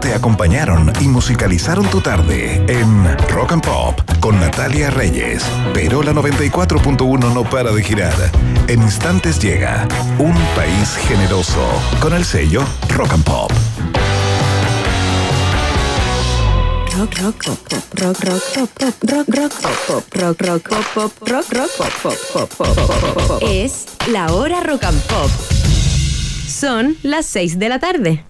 te acompañaron y musicalizaron tu tarde en Rock and Pop con Natalia Reyes. Pero la 94.1 no para de girar. En instantes llega Un País Generoso con el sello Rock and Pop. rock rock pop rock rock pop rock rock pop rock rock pop rock rock pop pop pop pop es la hora rock and pop son las 6 de la tarde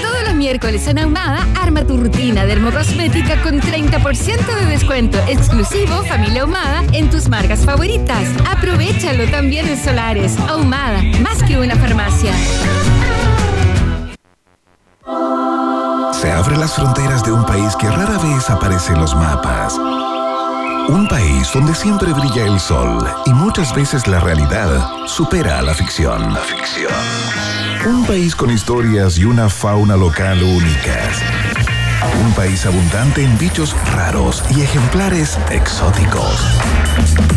todos los miércoles en Ahumada arma tu rutina dermocosmética con 30% de descuento exclusivo familia Ahumada en tus marcas favoritas. Aprovechalo también en Solares. Ahumada más que una farmacia. Se abren las fronteras de un país que rara vez aparece en los mapas. Un país donde siempre brilla el sol y muchas veces la realidad supera a la ficción. La ficción. Un país con historias y una fauna local únicas. Un país abundante en bichos raros y ejemplares exóticos.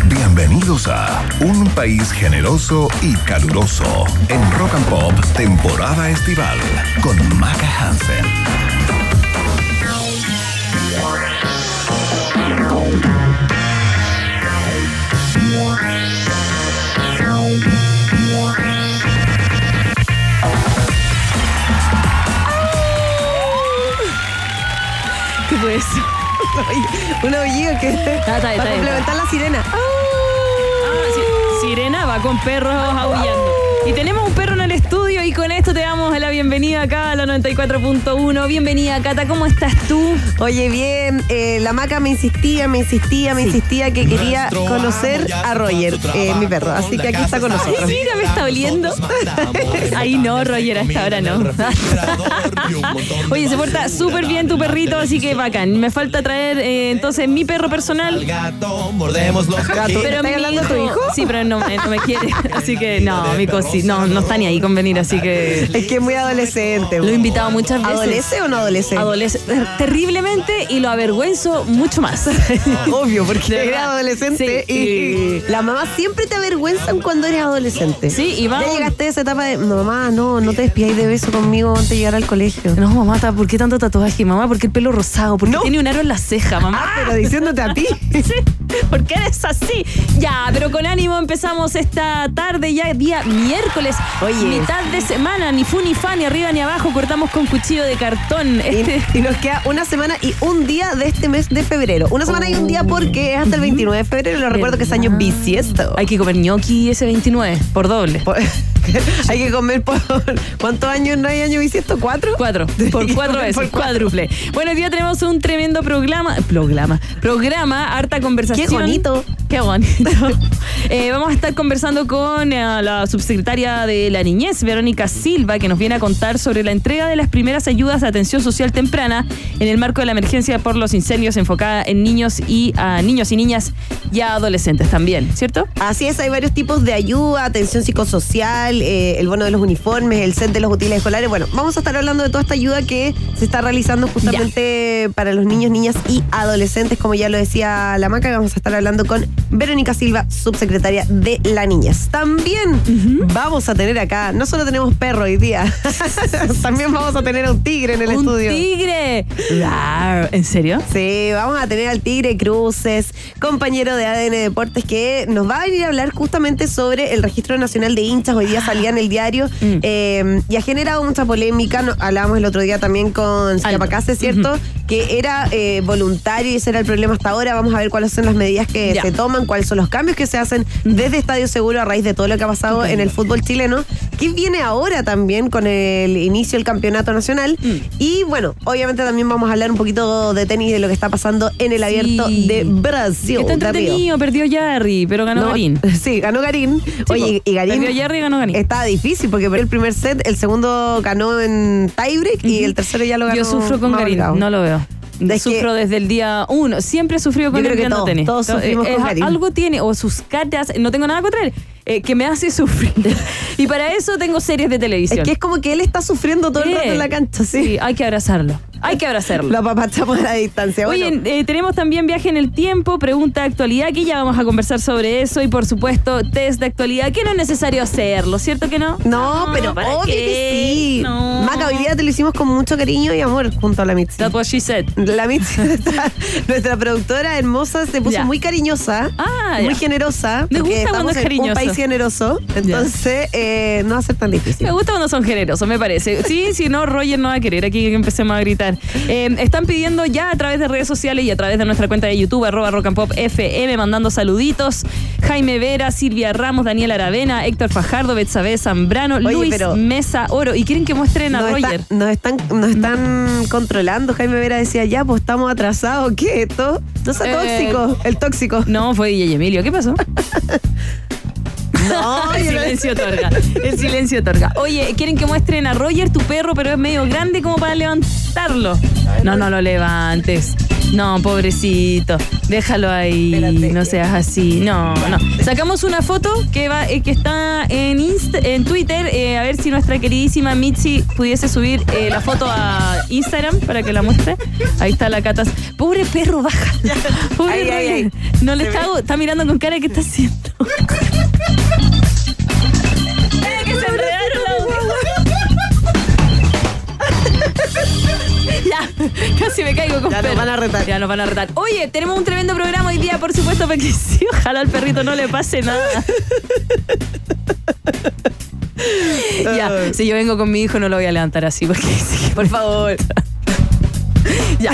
Bienvenidos a Un país generoso y caluroso en Rock and Pop temporada estival con Maca Hansen. Una ollida que está bien, para está bien. complementar la sirena. Ah, Sirena va con perros aullando. Y tenemos un perro en con esto te damos la bienvenida acá a la 94.1. Bienvenida, Cata, ¿cómo estás tú? Oye, bien, eh, la maca me insistía, me insistía, me insistía que quería conocer a Roger, eh, mi perro. Así que aquí está con nosotros. Ay, mira, me está oliendo. Ahí no, Roger, a esta hora no. Oye, se porta súper bien tu perrito, así que bacán. Me falta traer eh, entonces mi perro personal. gato, mordemos los Gato. Pero ¿Estás hablando de tu hijo? Sí, pero no, me- no me quiere. Así que no, mi cosi, no, no está ni ahí con venir, así que. Es que es muy adolescente. Lo he invitado muchas veces. ¿Adolece o no adolece? Adolece ter- terriblemente y lo avergüenzo mucho más. Obvio, porque verdad. adolescente Sí, y la mamá siempre te avergüenzan cuando eres adolescente. Sí, y vamos- Ya llegaste a esa etapa de, mamá, no, no te despidáis de beso conmigo antes de llegar al colegio. No, mamá, ¿por qué tanto tatuaje? Mamá, ¿por qué el pelo rosado? ¿Por qué No. tiene un aro en la ceja, mamá? Ah, pero diciéndote a ti. Sí, ¿Por qué eres así? Ya, pero con ánimo empezamos esta tarde, ya día miércoles. Oye. Mitad de semana, ni fu ni fa, ni arriba ni abajo, cortamos con cuchillo de cartón. Este. Y, y nos queda una semana y un día de este mes de febrero. Una semana y un día porque es hasta el 29 de febrero. Lo recuerdo que es año bisiesto. Hay que comer gnocchi ese 29, por doble. Por- hay que comer por. ¿Cuántos años no hay año bisiesto? ¿Cuatro? Cuatro, por cuatro veces, Por cuádruple. Bueno, hoy día tenemos un tremendo programa, programa, programa, harta conversación. Qué bonito. Qué bonito. Eh, vamos a estar conversando con eh, la subsecretaria de la Niñez, Verónica Silva, que nos viene a contar sobre la entrega de las primeras ayudas de atención social temprana en el marco de la emergencia por los incendios enfocada en niños y a niños y niñas y a adolescentes también, ¿cierto? Así es, hay varios tipos de ayuda, atención psicosocial, eh, el bono de los uniformes, el set de los útiles escolares. Bueno, vamos a estar hablando de toda esta ayuda que se está realizando justamente para los niños, niñas y adolescentes, como ya lo decía la Maca, vamos a estar hablando con Verónica Silva, subsecretaria de la Niñez. También vamos a tener acá, no solo tenemos perro hoy día, también vamos a tener a un tigre en el ¡Un estudio. tigre! Rar. ¿En serio? Sí, vamos a tener al Tigre Cruces, compañero de ADN Deportes, que nos va a venir a hablar justamente sobre el Registro Nacional de Hinchas. Hoy día salía en el diario Mm. eh, y ha generado mucha polémica. No- hablábamos el otro día también con Scapacase, ¿cierto? Que era eh, voluntario y ese era el problema hasta ahora. Vamos a ver cuáles son las medidas que Ya. se toman, cuáles son los cambios que se hacen desde Estadio Seguro a raíz de todo lo que ha pasado en el fútbol chileno. qué viene ahora también con el inicio del campeonato nacional. Mm. Y bueno, obviamente también vamos a hablar un poquito de tenis de lo que está pasando en el abierto de Brasil. Está entretenido, perdió Jerry, pero ganó No, Garín. Sí, ganó Garín. Sí, Oye, y Garín Perdió Jerry y ganó Garín. estaba difícil porque perdió el primer set, el segundo ganó en tiebreak y el tercero ya lo ganó. Yo sufro con Garín, no lo veo. Es Sufro que- desde el día uno. Siempre he sufrido con todos, tenis. todos To- sufrimos con Garín. Algo tiene, o sus caras, no tengo nada contra él, eh, que me hace sufrir. y para eso tengo series de televisión. Es que es como que él está sufriendo todo el rato en la cancha, sí. Sí, hay que abrazarlo. Hay que abrazarlo. Lo apapachamos a la distancia. Oye, Bueno, eh, tenemos también viaje en el tiempo, pregunta de actualidad, que ya vamos a conversar sobre eso y por supuesto test de actualidad, que no es necesario hacerlo, ¿cierto que no? no, pero ¿para obvio qué? que sí. No. Maca, hoy día te lo hicimos con mucho cariño y amor junto a la Mitzi. That's what she said. La Mitzi, nuestra, nuestra productora hermosa, se puso Ya. muy cariñosa, Ah, muy ya. generosa. Me gusta cuando es. Un país generoso, entonces eh, no va a ser tan difícil. Me gusta cuando son generosos, me parece. Sí, si no, Roger no va a querer aquí que empecemos a gritar. Eh, están pidiendo ya a través de redes sociales y a través de nuestra cuenta de YouTube, arroba rock and pop FM, mandando saluditos. Jaime Vera, Silvia Ramos, Daniel Aravena, Héctor Fajardo, Betsabe Zambrano, Oye, Luis pero- Mesa Oro. ¿Y quieren que muestren a Nos, Roger? está- nos están, nos están controlando. Jaime Vera decía, ya, pues estamos atrasados. ¿Qué? No sea Eh, tóxico, el tóxico. No, fue DJ Emilio. ¿Qué pasó? No, el silencio otorga. El silencio otorga. Oye, quieren que muestren a Roger tu perro, pero es medio grande como para levantarlo. No, no lo levantes. No, pobrecito. Déjalo ahí. Espérate. No seas así. No, no. Sacamos una foto que va, eh, que está en Insta- en Twitter. eh, a ver si nuestra queridísima Mitzi pudiese subir eh, la foto a Instagram para que la muestre. Ahí está la catas. Pobre perro, baja. Pobre Ahí, ahí, Roger. ahí. No le está, está mirando con cara que está haciendo. casi me caigo con Ya nos van a retar. Ya nos van a retar. Oye, tenemos un tremendo programa hoy día, por supuesto, porque sí, ojalá al perrito no le pase nada. ya, si yo vengo con mi hijo no lo voy a levantar así, porque sí, por favor. ya,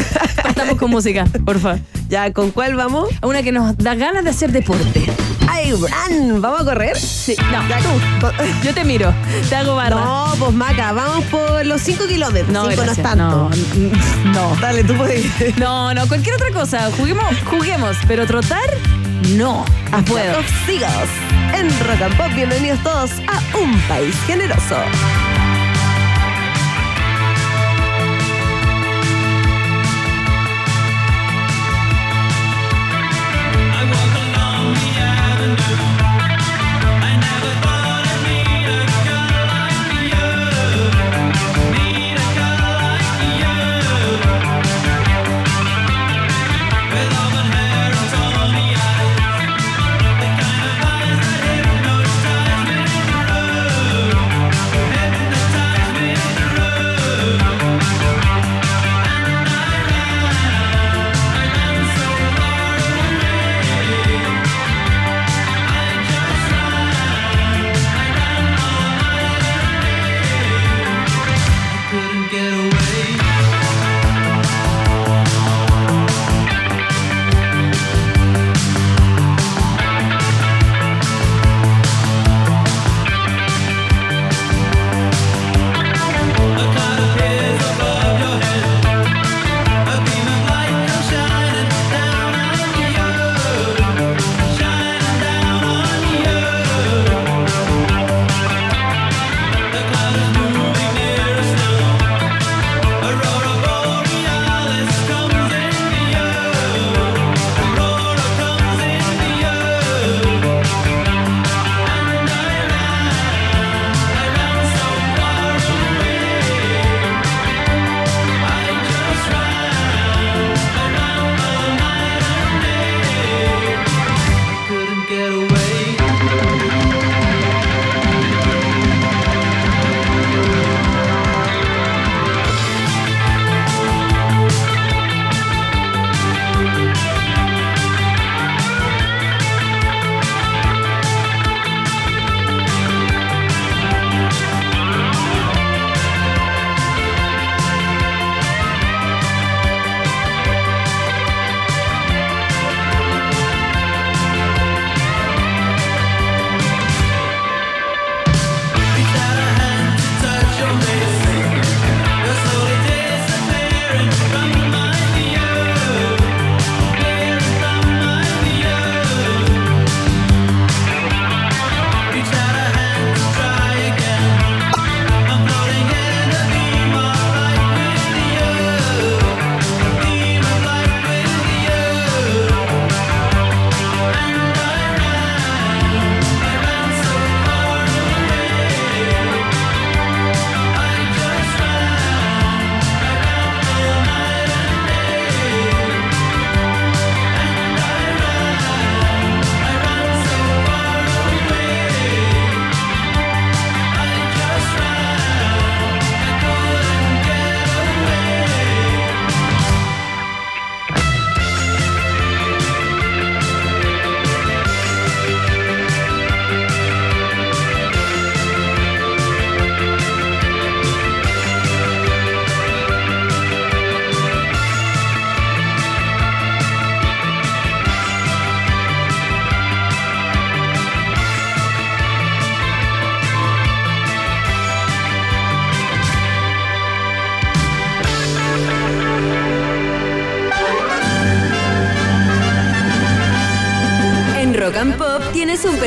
estamos con música, por favor. Ya, ¿con cuál vamos? Una que nos da ganas de hacer deporte. ¡Ay, run! ¿Vamos a correr? Sí, no, tú. Yo te miro, te hago barra. No, pues Maca, vamos por los 5 kilómetros. no, 5 no es gracias. tanto. No, no. Dale, tú puedes. No, no, cualquier otra cosa. Juguemos, juguemos, pero trotar, no. No puedo. Sigas en Rock and Pop. Bienvenidos todos a Un País Generoso.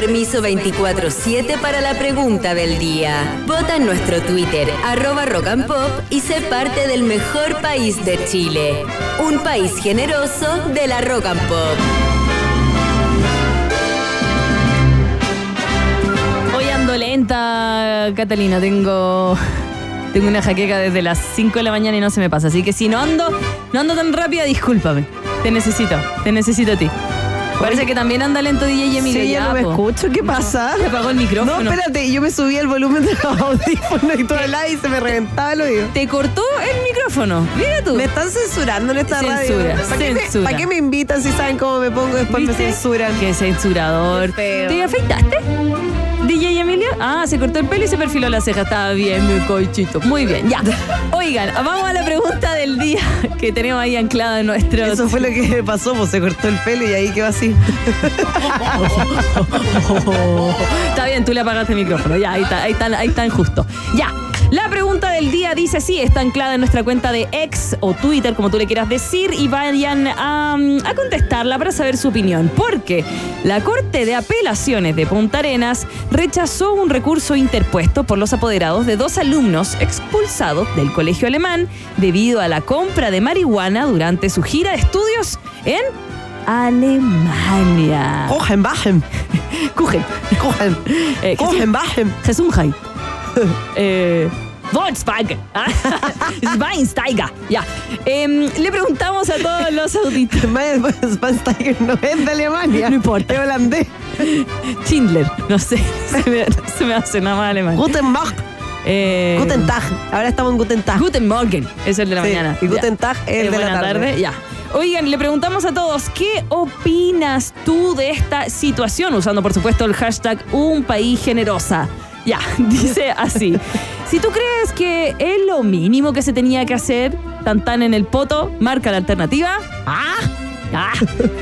Permiso 24-7 para la pregunta del día. Vota en nuestro Twitter, arroba Rock and Pop, y sé parte del mejor país de Chile. Un país generoso de la Rock and Pop. Hoy ando lenta, Catalina. Tengo. Tengo una jaqueca desde las 5 de la mañana y no se me pasa. Así que si no ando, no ando tan rápida, discúlpame. Te necesito, te necesito a ti. Parece que también anda lento DJ Emilio. Sí, ya no me escucho. ¿Qué pasa? Se apagó el micrófono. No, espérate, yo me subí el volumen de los audífonos y todo el aire y se me reventaba el oído. Te cortó el micrófono. Mira tú. Me están censurando en esta Censura, radio. ¿Para qué, me, censura. para qué me invitan si saben cómo me pongo después me censuran? Qué censurador. Qué. ¿Te afeitaste? Ah, se cortó el pelo y se perfiló la ceja. Estaba bien, mi cochito. Muy bien, ya. Oigan, vamos a la pregunta del día que tenemos ahí anclada en nuestro. Eso fue lo que pasó, pues se cortó el pelo y ahí quedó así. Está bien, tú le apagaste el micrófono. Ya, ahí está, ahí está, ahí está justo. Ya. La pregunta del día dice así, está anclada en nuestra cuenta de ex o Twitter, como tú le quieras decir, y vayan a, a contestarla para saber su opinión. Porque la Corte de Apelaciones de Punta Arenas rechazó un recurso interpuesto por los apoderados de dos alumnos expulsados del colegio alemán debido a la compra de marihuana durante su gira de estudios en Alemania. Cogen, bajen. Kuchen. Cogen. Eh, Cogen, bajen. Gesundheit. eh, Volkswagen. Schweinsteiger. Ya. Em, le preguntamos a todos los auditores. Spansteiger no es de Alemania. No importa. Es holandés. Schindler. No sé. Se me, se me hace nada más alemán. Guten Tag. Eh, Guten Tag. Ahora estamos en Guten Tag. Guten Morgen. Es el de la Sí, mañana. y Guten. Tag es el Eh, de la buena tarde. Ya. Oigan, le preguntamos a todos, ¿qué opinas tú de esta situación? Usando, por supuesto, el hashtag Un País Generosa. Ya, dice así. Si tú crees que es lo mínimo que se tenía que hacer, tan tan en el poto, marca la alternativa. ¡Ah! ¡Ah!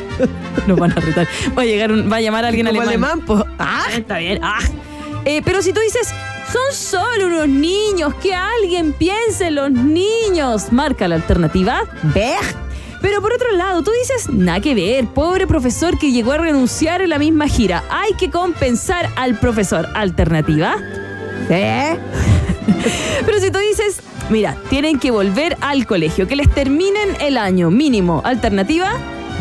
Nos van a retar. Va a, llegar un- va a llamar a alguien Como alemán. alemán, pues. Ah, Está bien. Ah. Eh, pero si tú dices, son solo unos niños, que alguien piense en los niños, marca la alternativa. ve. Pero por otro lado, tú dices, nada que ver, pobre profesor que llegó a renunciar en la misma gira. Hay que compensar al profesor. Alternativa. ¿Eh? Pero si tú dices, mira, tienen que volver al colegio, que les terminen el año mínimo. Alternativa.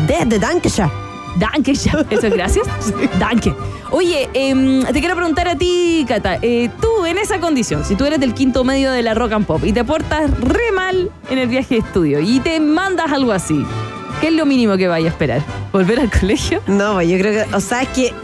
Desde Dankeschön. Danke. Eso es gracias. Danke. Oye, em, te quiero preguntar a ti, Cata. eh, tú en esa condición, si tú eres del quinto medio de la Rock and Pop y te portas re mal en el viaje de estudio y te mandas algo así, ¿qué es lo mínimo que vaya a esperar? ¿Volver al colegio? No, pues yo creo que, o sea, es que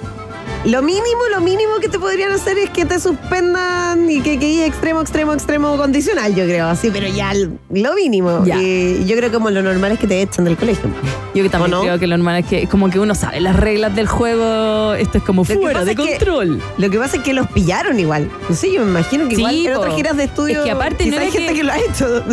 lo mínimo, lo mínimo que te podrían hacer es que te suspendan y que que extremo, extremo, extremo condicional, yo creo, así, pero ya lo mínimo. Ya. Y yo creo que como lo normal es que te echan del colegio. Yo que también creo que lo normal es que como que uno sabe las reglas del juego, esto es como fuera de que- control. Lo que pasa es que los pillaron igual. No sé, yo me imagino que Sí, igual en otras giras de estudio Es que aparte no quizá hay era gente que- que... lo ha hecho.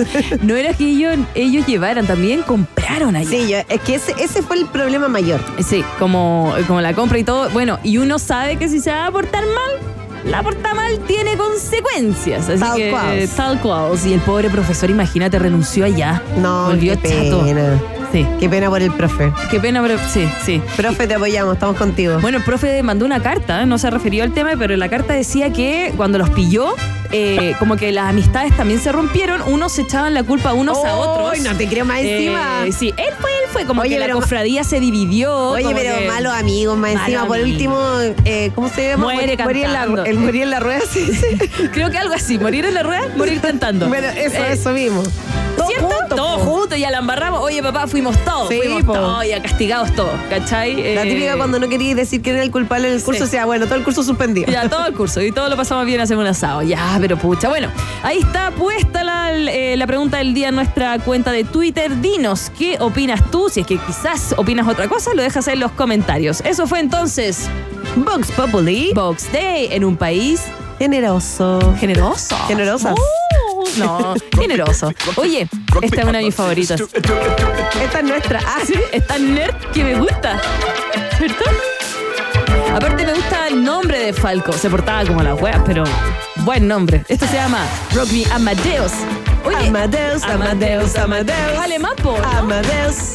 No era que ellos, ellos llevaran, también compraron allá. sí, yo- es que ese, ese fue el problema mayor. Sí, como, como la compra y todo. Bueno, y uno sabe que si se va a portar mal, la porta mal tiene consecuencias. Así Tal que, cual. tal cual. Y el pobre profesor, imagínate, renunció allá. No, Volvió qué chato. pena. Sí. Qué pena por el profe. Qué pena, pero sí, sí. Profe, te apoyamos, estamos contigo. Bueno, el profe mandó una carta, ¿eh? no se refirió al tema, pero la carta decía que cuando los pilló, eh, como que las amistades también se rompieron, unos se echaban la culpa unos a otros. Ay, no te creo más Eh, encima. sí, él fue, él fue, como Oye, que la cofradía se dividió. Oye, pero que- malos amigos más Malo encima. Por amigo. último, eh, ¿cómo se llama? Muere Morir en la, el morir en la rueda, sí, sí. Creo que algo así, morir en la rueda, morir cantando. Bueno, eso, eso mismo. Juntos, ya la embarramos. Oye, papá, fuimos todos, Sí, fuimos po. todos, ya castigados todos, ¿cachai? La Eh, típica cuando no querías decir que era el culpable del curso, Sí. o sea, bueno, todo el curso suspendido. Ya, todo el curso y todo lo pasamos bien, hacemos un asado. Ya, pero pucha. Bueno, ahí está puesta la, eh, la pregunta del día en nuestra cuenta de Twitter. Dinos, ¿qué opinas tú? Si es que quizás opinas otra cosa, lo dejas en los comentarios. Eso fue entonces Vox Populi. Box Day en un país Generoso. generoso. Generosas. Uh, no, generoso. Oye, esta es una de mis favoritas. Esta es nuestra. Ah, Sí, es tan nerd que me gusta. ¿Cierto? Aparte me gusta el nombre de Falco. Se portaba como la wea, pero buen nombre. Esto se llama Rock Me Amadeus. Oye, Amadeus, Amadeus, Amadeus. Alemán, po, ¿no? Amadeus.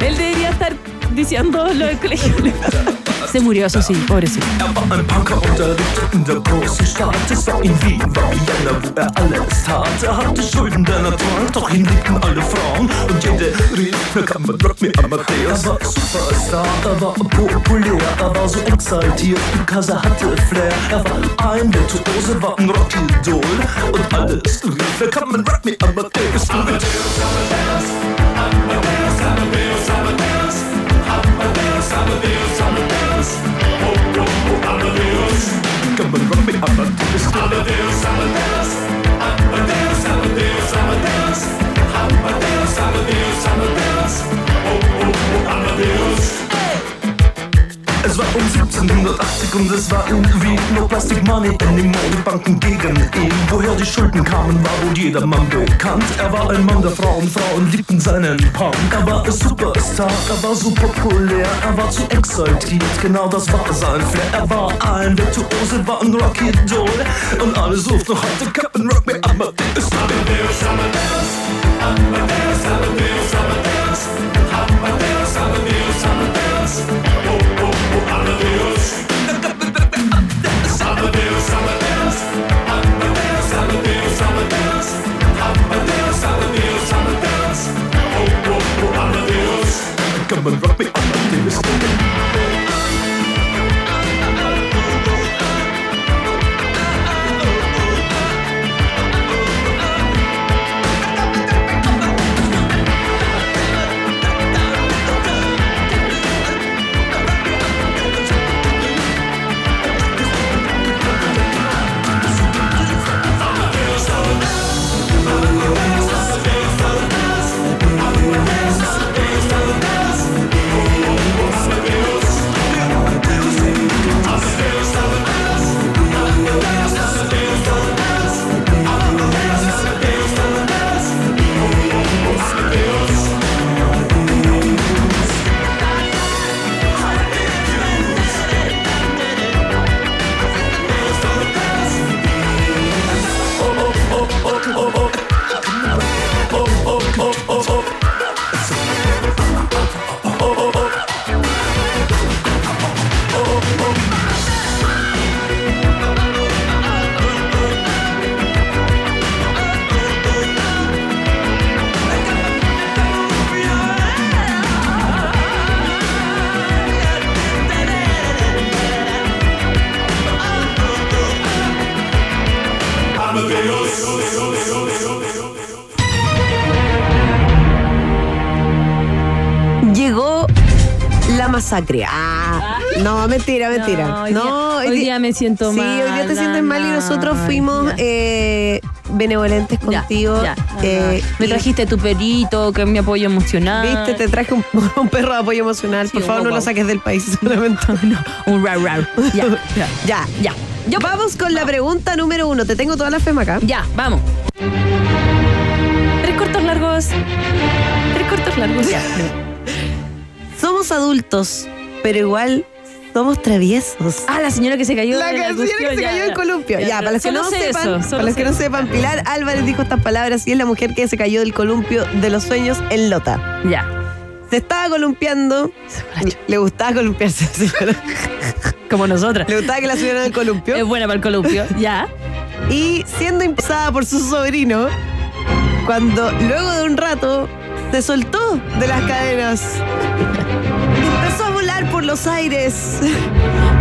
Él debería estar diciendo lo del colegio. Se murió, eso sí, pobrecito. Er war ein Punker und er lebte in der großen Stadt. Es war in Wien, war Vienna, wo er alles tat. Er hatte Schulden der Natur, doch ihn liebten alle Frauen. Und jede rief, na kann man Rock me Amadeus. Er war Superstar, er war populär, er war so exaltiert, because er hatte Flair. Er war ein Virtuose, war ein Rockidol. Und alles rief, na kann man Rock me Amadeus. Amadeus, Amadeus, Amadeus, Amadeus, Amadeus, Amadeus, Amadeus, Amadeus. Oh, oh, oh, Amadeus. Come and rock me, Amadeus. Amadeus, Amadeus. Amadeus, Amadeus, Amadeus. Amadeus, Amadeus, Amadeus. Oh, oh, oh, Amadeus. Es war 1780 und es war in Wien No Plastic Money. In den Modebanken gegen ihn Woher die Schulden kamen, war wohl jedermann bekannt. Er war ein Mann der Frauen, Frauen liebten seinen Punk. Er war ein Superstar, er war so populär Er war zu exaltiert, genau das war sein Flair. Er war ein Virtuose, war ein Rocky-Doll Und alle suchten noch heute Captain Rock Me Amadeus, Amadeus Amadeus, Amadeus, and rock me, masacre. Ah, no, mentira, mentira. No, hoy día- No, hoy día me siento sí, mal, hoy día te sientes mal y nosotros fuimos eh, benevolentes contigo. ya. eh, Me trajiste tu perito, que es mi apoyo emocional. Viste, te traje un, un perro de apoyo emocional. Sí, Por favor, no lo saques del país solamente. No, un rar rar. Ya, ya. ya, Ya. Yo- Vamos con la pregunta número uno. Te tengo toda la fema acá. Ya, vamos. Tres cortos largos. Tres cortos largos. Ya. Somos adultos, pero igual somos traviesos. Ah, la señora que se cayó. La canción que cuestión, se ya, cayó en columpio. Ya, para los que no sepan, eso, solo para los que sé no eso. sepan, Pilar Álvarez dijo estas palabras y es la mujer que se cayó del columpio de los sueños en Lota. Ya. Se estaba columpiando. Le gustaba columpiarse, señora. Como nosotras. Le gustaba que la subieran al columpio. Es buena para el columpio. Ya. Y siendo impulsada por su sobrino, cuando luego de un rato se soltó de las cadenas. Los aires.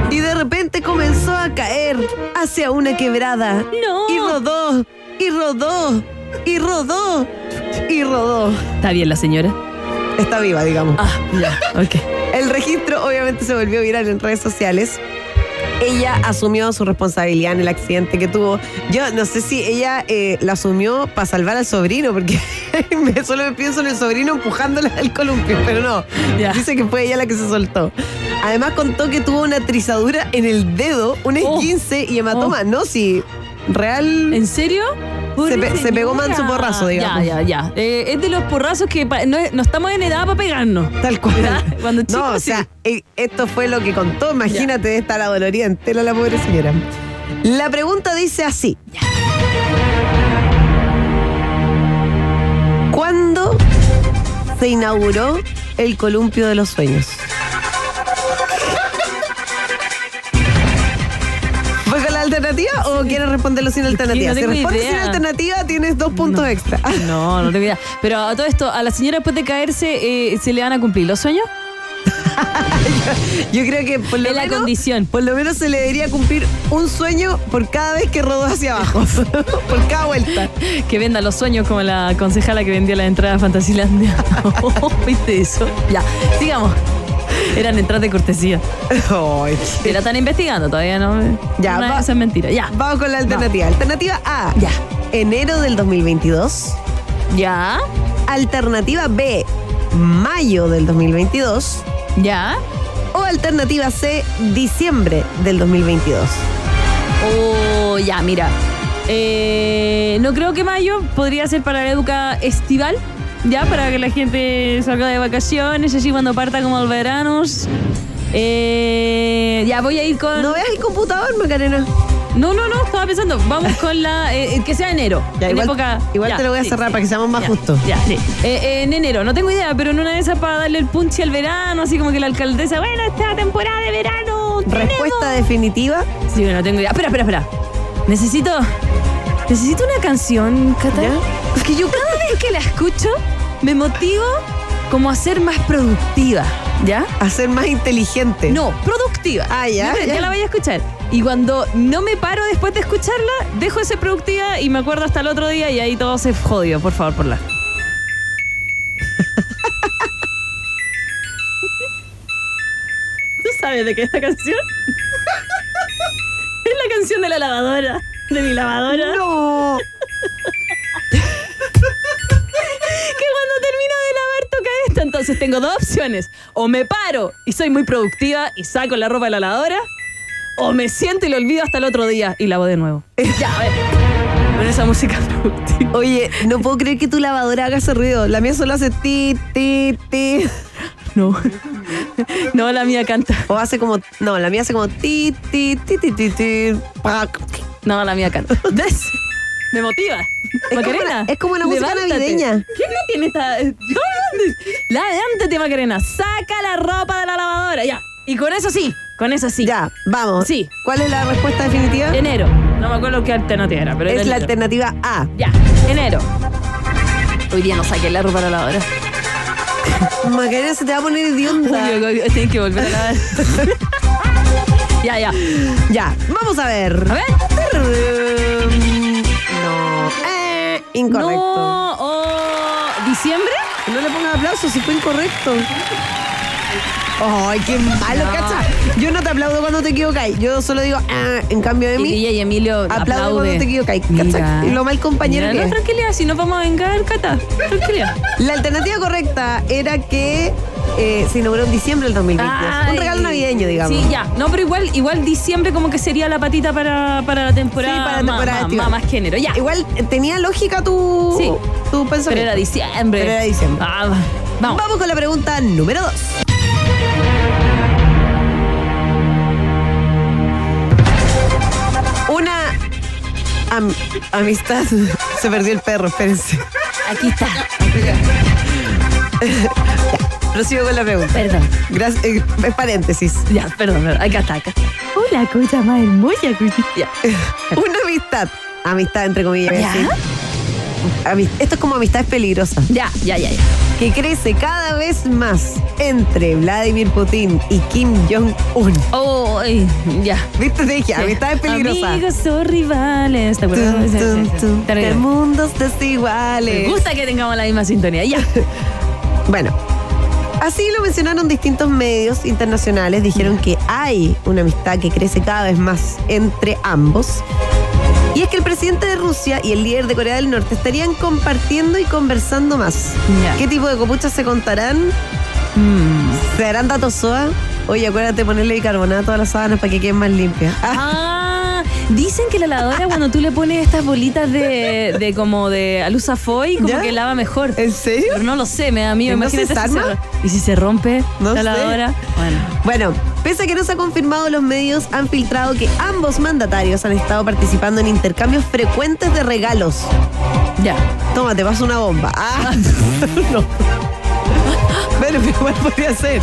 Y de repente comenzó a caer hacia una quebrada. No. Y rodó, y rodó, y rodó, y rodó. Está bien la señora. Está viva, digamos. Ah, ya. Ok. El registro obviamente se volvió viral en redes sociales. Ella asumió su responsabilidad en el accidente que tuvo. Yo no sé si ella eh, la asumió para salvar al sobrino, porque me- solo me pienso en el sobrino empujándola al columpio, pero no. Dice que fue ella la que se soltó. Además contó que tuvo una trizadura en el dedo, un Oh. esguince y hematoma. No, si real... ¿En serio? Se pe- se pegó manso porrazo, digamos. Ya, ya, ya. Eh, es de los porrazos que no, no estamos en edad para pegarnos. Tal cual. ¿Verdad? Cuando no, chicos, o sea, eh, esto fue lo que contó. Imagínate de estar dolorida entera la pobre señora. La pregunta dice así. ¿Cuándo se inauguró el columpio de los sueños? O quieres responderlo sin alternativa? no si respondes sin alternativa, tienes dos puntos extra. No, no tengo idea. Pero a todo esto, a la señora después de caerse, eh, ¿se le van a cumplir los sueños? Yo creo que por lo Es la menos, condición. Por lo menos se le debería cumplir un sueño por cada vez que rodó hacia abajo. por cada vuelta. Que venda los sueños como la concejala que vendía la entrada a Fantasilandia. ¿Viste eso? Ya, sigamos. Eran entradas de cortesía. Ay, la están investigando, todavía no. Ya, va- esas es mentira. Ya. Vamos con la alternativa. Alternativa A. Ya. Enero del 2022. Ya. Alternativa B. Mayo del 2022. Ya. O alternativa C. Diciembre del 2022. Oh, ya, mira. Eh, no creo que mayo podría ser para la época estival. Ya, para que la gente salga de vacaciones, así cuando parta como el verano. Eh, ya, voy a ir con. ¿No veas el computador, Macarena? No, no, no, estaba pensando. Vamos con la. eh, que sea enero. Ya, en igual- época. igual te lo voy a cerrar para que seamos más ya, justos. Ya, sí. Eh, eh, en enero, no tengo idea, pero en una de esas para darle el punche al verano, así como que la alcaldesa, bueno, esta temporada de verano. tenemos". Respuesta definitiva. Sí, no tengo idea. Espera, espera, espera. Necesito. Necesito una canción, Cata. ¿Ya? Porque yo cada vez que la escucho me motivo como a ser más productiva. ¿Ya? A ser más inteligente. No, productiva. Ah, ya, Ya, ya. la voy a escuchar. Y cuando no me paro después de escucharla, dejo ese productiva y me acuerdo hasta el otro día y ahí todo se jodió. Por favor, por la. ¿Tú sabes de qué es esta canción? es la canción de la lavadora. De mi lavadora. No. Termino de lavar toca esta. Entonces tengo dos opciones. O me paro y soy muy productiva y saco la ropa de la lavadora. O me siento y lo olvido hasta el otro día y lavo de nuevo. ya, a ver. Con esa música productiva. Oye, no puedo creer que tu lavadora haga ese ruido. La mía solo hace ti, ti, ti. No. No, la mía canta. O hace como. No, la mía hace como ti, ti, ti, ti, ti, ti. No, la mía canta. Me motiva. como Macarena. es como una música levántate. navideña. ¿Quién no tiene esta.? ¿Dónde? Levántate, Macarena. Saca la ropa de la lavadora. Ya. Y con eso sí. Con eso sí. Ya, vamos. Sí. ¿Cuál es la respuesta definitiva? Enero. No me acuerdo qué alternativa era, pero Es la enero. alternativa A. Ya, enero. Hoy día no saqué la ropa de la lavadora. Macarena se te va a poner idiota. Tienen que volver a lavar. ya, ya. Ya, vamos a ver. A ver. Incorrecto. No, oh, ¿Diciembre? No le pongas aplausos si fue incorrecto. Ay, qué malo, No. cacha. Yo no te aplaudo cuando te equivocáis. Yo solo digo, ah, en cambio de Y mí, Guilla y Emilio aplaudo aplaude. cuando te equivocáis. ¿Cacha? Y lo mal compañero Mira, que no, tranquilidad, si nos vamos a vengar, Cata. Tranquilidad. La alternativa correcta era que eh, se inauguró en diciembre del 2022. Un Ay. regalo navideño, digamos. Sí, ya. No, pero igual, igual diciembre como que sería la patita para, para la temporada. Sí, para la temporada más, más, más género. Ya. Igual eh, tenía lógica tu, Sí. tu pero pensamiento. era diciembre. Pero era diciembre. Ah, vamos. Vamos con la pregunta número dos. Am- amistad. Se perdió el perro, espérense. Aquí está. Prosigo con la pregunta. Perdón. Gracias. eh, es paréntesis. Ya, perdón, perdón. Acá está, acá. Hola, cosa más hermosa, Ya. Una amistad. Amistad, entre comillas. ¿Ya? Esto es como amistades peligrosas. Ya, ya, ya, ya. Que crece cada vez más entre Vladimir Putin y Kim Jong-un. Oh, ay, ya. ¿Viste? Te dije, amistades peligrosas. Amigos o rivales. ¿Te acuerdas? Tum, Sí, tum, sí. tum, de mundos Me desiguales. gusta que tengamos la misma sintonía. Ya. Bueno, así lo mencionaron distintos medios internacionales. Dijeron que hay una amistad que crece cada vez más entre ambos. Y es que el presidente de Rusia y el líder de Corea del Norte estarían compartiendo y conversando más. ¿Qué tipo de copuchas se contarán? Mm. ¿Se darán datos soda? Oye, acuérdate de ponerle bicarbonato a las sábanas para que queden más limpias. Ah, dicen que la lavadora cuando tú le pones estas bolitas de, de como de alusafoy, como ¿Ya? que lava mejor. ¿En serio? Pero no lo sé, me da miedo. ¿Y no se Imagínate si ¿Y si se rompe No la lavadora? Bueno. Bueno, pese a que no se ha confirmado, los medios han filtrado que ambos mandatarios han estado participando en intercambios frecuentes de regalos. Ya. Toma, te paso una bomba. Ah, Bueno, pero igual podría ser.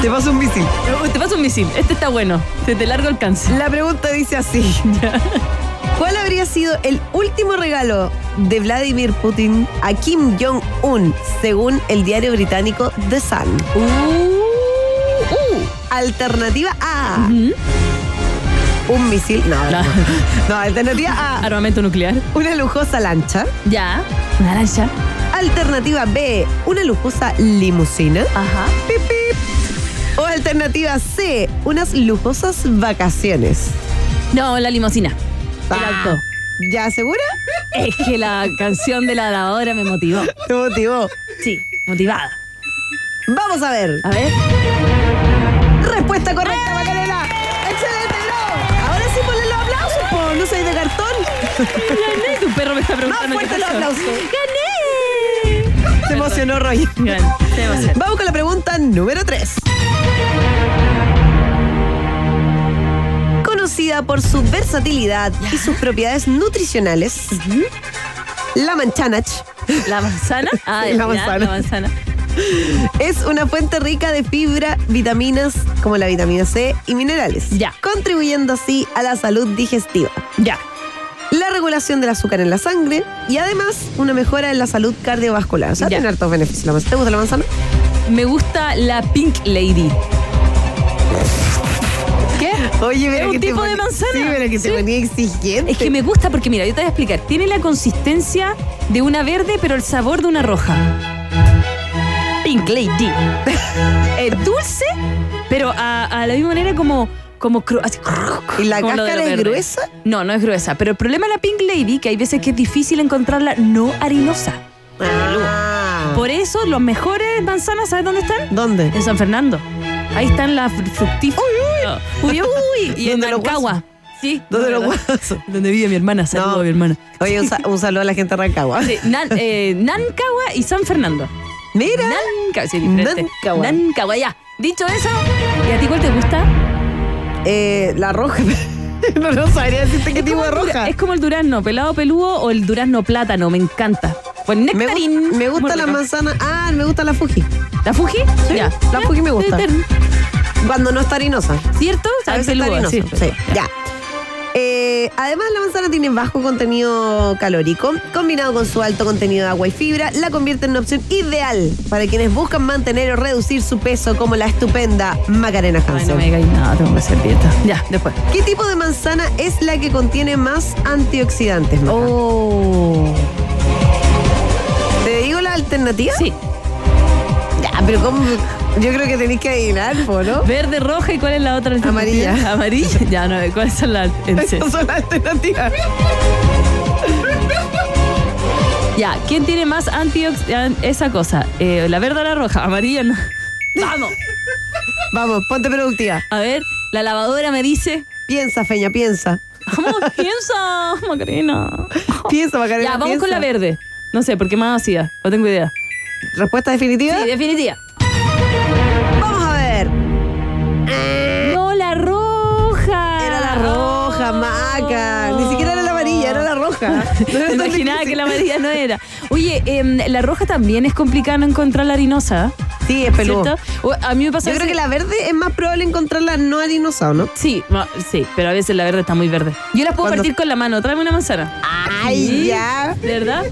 Te paso un misil. Te paso un misil. Este está bueno. Te, te largo alcance. La pregunta dice así. ¿Cuál habría sido el último regalo de Vladimir Putin a Kim Jong-un, según el diario británico The Sun? Uh, Alternativa A. Un misil. No, no. No. No, alternativa A. Armamento nuclear. Una lujosa lancha. Ya. Naranja. Alternativa B. Una lujosa limusina. Ajá. Pip, pip. O alternativa C. Unas lujosas vacaciones. No, la limosina. El Ah. ¿Ya segura? Es que la canción de la lavadora me motivó. Te motivó. Sí, motivada. Vamos a ver. A ver. Respuesta correcta, Gané. Tu perro me está preguntando Más fuerte pasó. aplausos. ¡Gané! Se emocionó Roy. Gané. Se emocionó. Vamos con la pregunta número 3. Conocida por su versatilidad y sus propiedades nutricionales, la manchanach ¿La manzana? Ah, la manzana. La manzana. es una fuente rica de fibra, vitaminas como la vitamina C y minerales, Ya. contribuyendo así a la salud digestiva, Ya. La regulación del azúcar en la sangre y además una mejora en la salud cardiovascular. O sea, Ya. tiene hartos beneficios. la manzana. ¿Te gusta la manzana? Me gusta la Pink Lady. ¿Qué? Oye, ¿Es un tipo de manzana? Sí, pero que Sí. te ponía exigente. Es que me gusta porque, mira, yo te voy a explicar. Tiene la consistencia de una verde, pero el sabor de una roja. Pink Lady. es dulce, pero a, a la misma manera como. Como cru- así, ¿Y la como lo cáscara lo es gruesa? No, no es gruesa. Pero el problema de la Pink Lady, que hay veces que es difícil encontrarla no harinosa. Ah. Por eso, los mejores manzanas, ¿sabes dónde están? ¿Dónde? En San Fernando. Ahí están las fructíferas. Uy, uy. uy. Y en ¿Dónde los Rancagua. Sí. ¿Dónde verdad. guasos? Donde vive mi hermana. Saludo No. a mi hermana. Oye, un, sa- un saludo a la gente de Rancagua. Sí, Nan- eh, Nancagua y San Fernando. Mira. Nancagua, sí, diferente. Nancagua. Nancagua, ya. Dicho eso, ¿y a ti cuál te gusta? Eh, la roja. no, no sabría decirte qué Es tipo de roja. Es como el durazno, pelado peludo o el durazno plátano, me encanta. Pues Me, gu- nectarín. me gusta la rico. manzana. Ah, me gusta la Fuji. ¿La Fuji? Ya. la Fuji me gusta. Cuando no está harinosa. ¿Cierto? A Sabe veces está peludo. Sí, ya. Eh, además, la manzana tiene bajo contenido calórico, combinado con su alto contenido de agua y fibra, la convierte en una opción ideal para quienes buscan mantener o reducir su peso, como la estupenda Macarena Ay, no Hansen. me nada, tengo que hacer dieta. Ya, después. ¿Qué tipo de manzana es la que contiene más antioxidantes? Maca? Oh. ¿Te digo la alternativa? Sí. Ya, pero ¿cómo? Yo creo que tenéis que adivinar, ¿no? Verde, roja y cuál es la otra alternativa? Amarilla. Amarilla. Ya, no, ¿cuáles son las? Esas son las alternativas. Ya, ¿quién tiene más antioxidantes? Esa cosa. Eh, ¿La verde o la roja? Amarilla no. Vamos. Vamos, ponte productiva. A ver, la lavadora me dice. Piensa, Feña, piensa. Vamos, piensa, Macarena. Piensa, Macarena, Ya, vamos piensa. con la verde. No sé, porque más ácida. No tengo idea. ¿Respuesta definitiva? Sí, definitiva. No, la roja. Era la roja, maca. Ni siquiera era la amarilla, era la roja. No era Me tan imaginaba difícil. que la amarilla no era. Oye, em, la roja también es complicado no encontrar la harinosa. Sí, es peludo. ¿Cierto? A mí me pasa Yo a creo que la verde es más probable encontrarla no harinosa, ¿o ¿no? Sí, sí, pero a veces la verde está muy verde. Yo las puedo Cuando- partir con la mano. Tráeme una manzana. Ay, Sí. ya. ¿De verdad?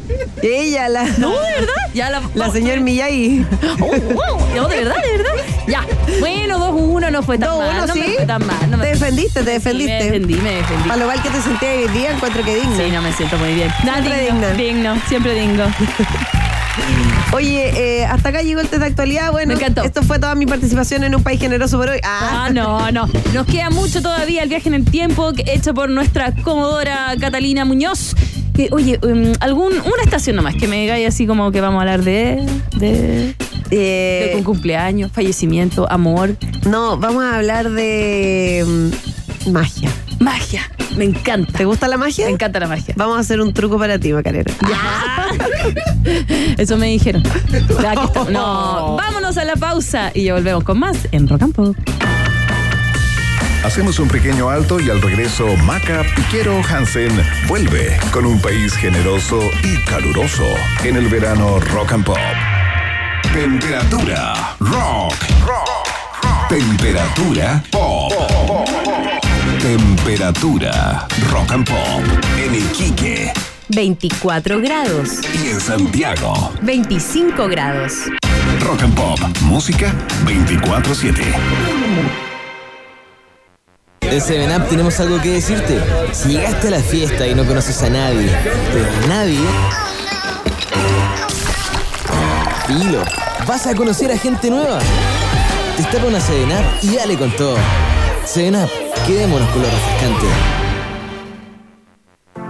Ella, la, No, de verdad. Ya la. la señor Miyagi. Oh, wow. No, de verdad, de verdad. Ya. Bueno, 2-1 no fue tan mal. uno, no sí. me fue tan mal. No me- Te defendiste, te Sí, defendiste. me defendí, me defendí. Para lo mal que te sentías hoy día, encuentro que digno. Sí, no me siento muy bien. Nada, Siempre digno, digna. digno, siempre digno. Oye, eh, hasta acá llegó el test de actualidad. Bueno, Me encantó. esto fue toda mi participación en un país generoso por hoy. Ah, Ah, no, no. Nos queda mucho todavía el viaje en el tiempo hecho por nuestra comodora Catalina Muñoz. Que, oye, um, algún, una estación nomás que me digáis así como que vamos a hablar de. de. Eh, de un cumpleaños, fallecimiento, amor, no, vamos a hablar de mm, magia. Magia. Me encanta. ¿Te gusta la magia? Me encanta la magia. Vamos a hacer un truco para ti, Macarena. Eso me dijeron. Ya, aquí estamos. No, vámonos a la pausa y ya volvemos con más en Rock and Pop. Hacemos un pequeño alto y al regreso Maca Piquero Hansen vuelve con un país generoso y caluroso en el verano Rock and Pop. Temperatura rock. Temperatura pop. Temperatura rock and pop. En Iquique 24 grados. y en Santiago. 25 grados. Rock and pop. Música 24-7. En 7up tenemos algo que decirte. Si llegaste a la fiesta y no conoces a nadie, pero a nadie. Filo, vas a conocer a gente nueva. Destapa una 7up y dale con todo. 7up, quedémonos con lo refrescante.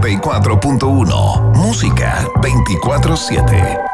94.1 Música 24/7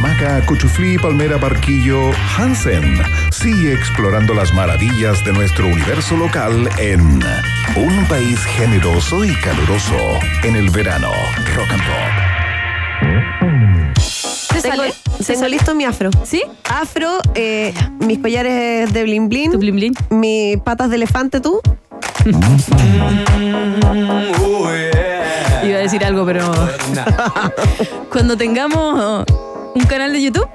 Maca, Cuchuflí, Palmera, Barquillo, Hansen. Sigue explorando las maravillas de nuestro universo local en un país generoso y caluroso en el verano. Rock and Pop. ¿Se Tengo, sale? ¿Se tengo sale? listo mi afro. ¿Sí? Afro, eh, mis collares de blin blin, Tu blin blin. mis patas de elefante tú. Iba a decir algo, pero. Cuando tengamos un canal de YouTube.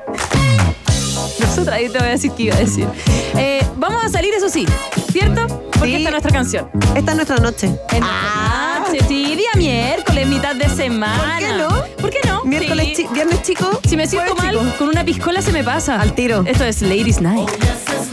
Nosotros ahí te voy a decir qué iba a decir. Eh, vamos a salir, eso sí, ¿cierto? Porque Sí. esta es nuestra canción. Esta es nuestra noche. En ah, sí, día miércoles, mitad de semana. ¿Por qué no? ¿Por qué no? Miércoles, Sí. chi- viernes chico. Si me siento jueves mal, chico. con una piscola se me pasa. Al tiro. Esto es Ladies Night. It's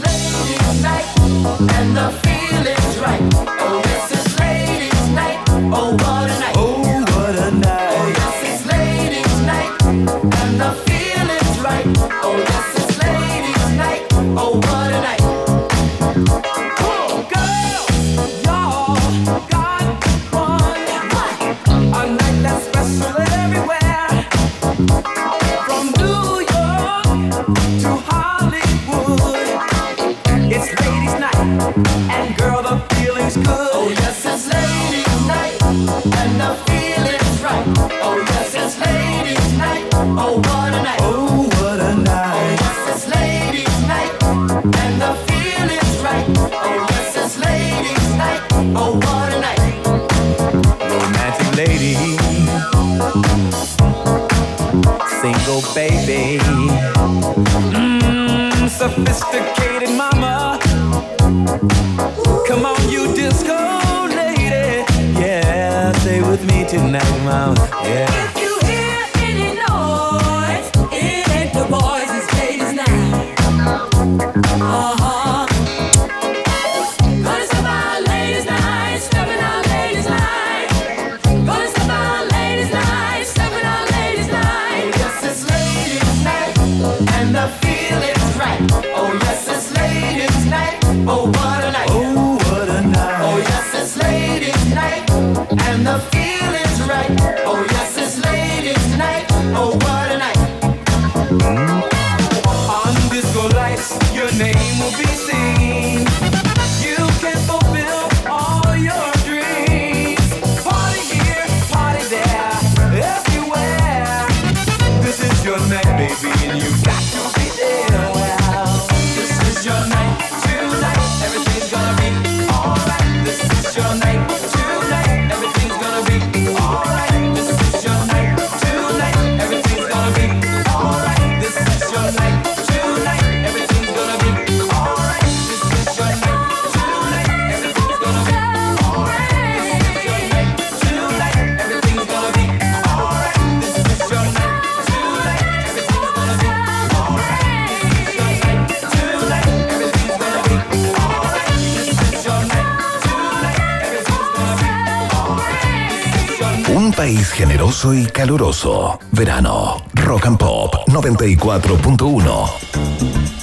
generoso y caluroso. Verano. Rock and Pop 94.1.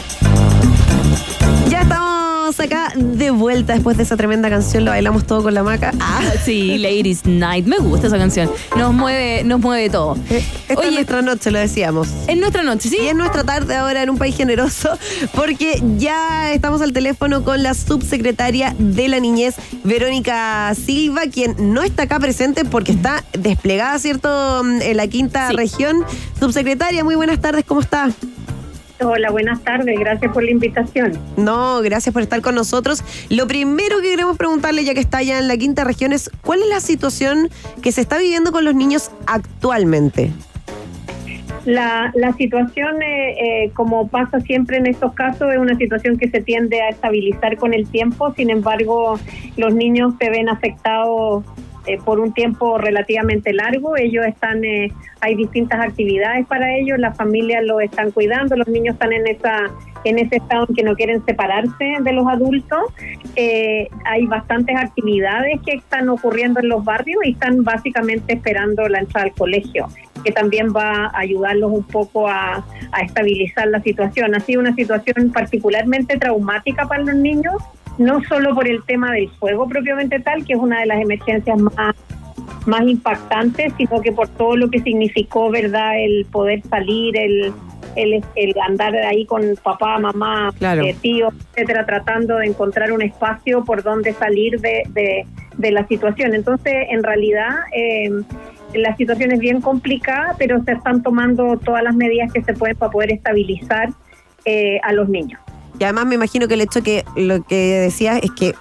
Estamos acá de vuelta después de esa tremenda canción. Lo bailamos todo con la maca. Ah, Sí, Ladies Night. Me gusta esa canción. Nos mueve, nos mueve todo. eh, esta es nuestra noche, lo decíamos. en nuestra noche, ¿sí? Y es nuestra tarde ahora en un país generoso porque ya estamos al teléfono con la subsecretaria de la niñez, Verónica Silva, quien no está acá presente porque está desplegada, ¿cierto?, en la quinta Sí. región. Subsecretaria, muy buenas tardes, ¿cómo está? Hola, buenas tardes. Gracias por la invitación. No, gracias por estar con nosotros. Lo primero que queremos preguntarle, ya que está allá en la quinta región, es cuál es la situación que se está viviendo con los niños actualmente. La, la situación, eh, eh, como pasa siempre en estos casos, es una situación que se tiende a estabilizar con el tiempo. Sin embargo, los niños se ven afectados eh, por un tiempo relativamente largo. Ellos están, eh, hay distintas actividades para ellos. Las familias los están cuidando. Los niños están en esa en ese estado en que no quieren separarse de los adultos. Eh, hay bastantes actividades que están ocurriendo en los barrios y están básicamente esperando la entrada al colegio, que también va a ayudarlos un poco a, a estabilizar la situación. Ha sido una situación particularmente traumática para los niños, no solo por el tema del fuego propiamente tal, que es una de las emergencias más más impactantes, sino que por todo lo que significó, ¿verdad? El poder salir, el, el, el andar ahí con papá, mamá, Claro. eh, tío, etcétera, tratando de encontrar un espacio por donde salir de, de, de la situación. Entonces, en realidad, eh, la situación es bien complicada, pero se están tomando todas las medidas que se pueden para poder estabilizar eh, a los niños. Y además me imagino que el hecho que lo que decías es que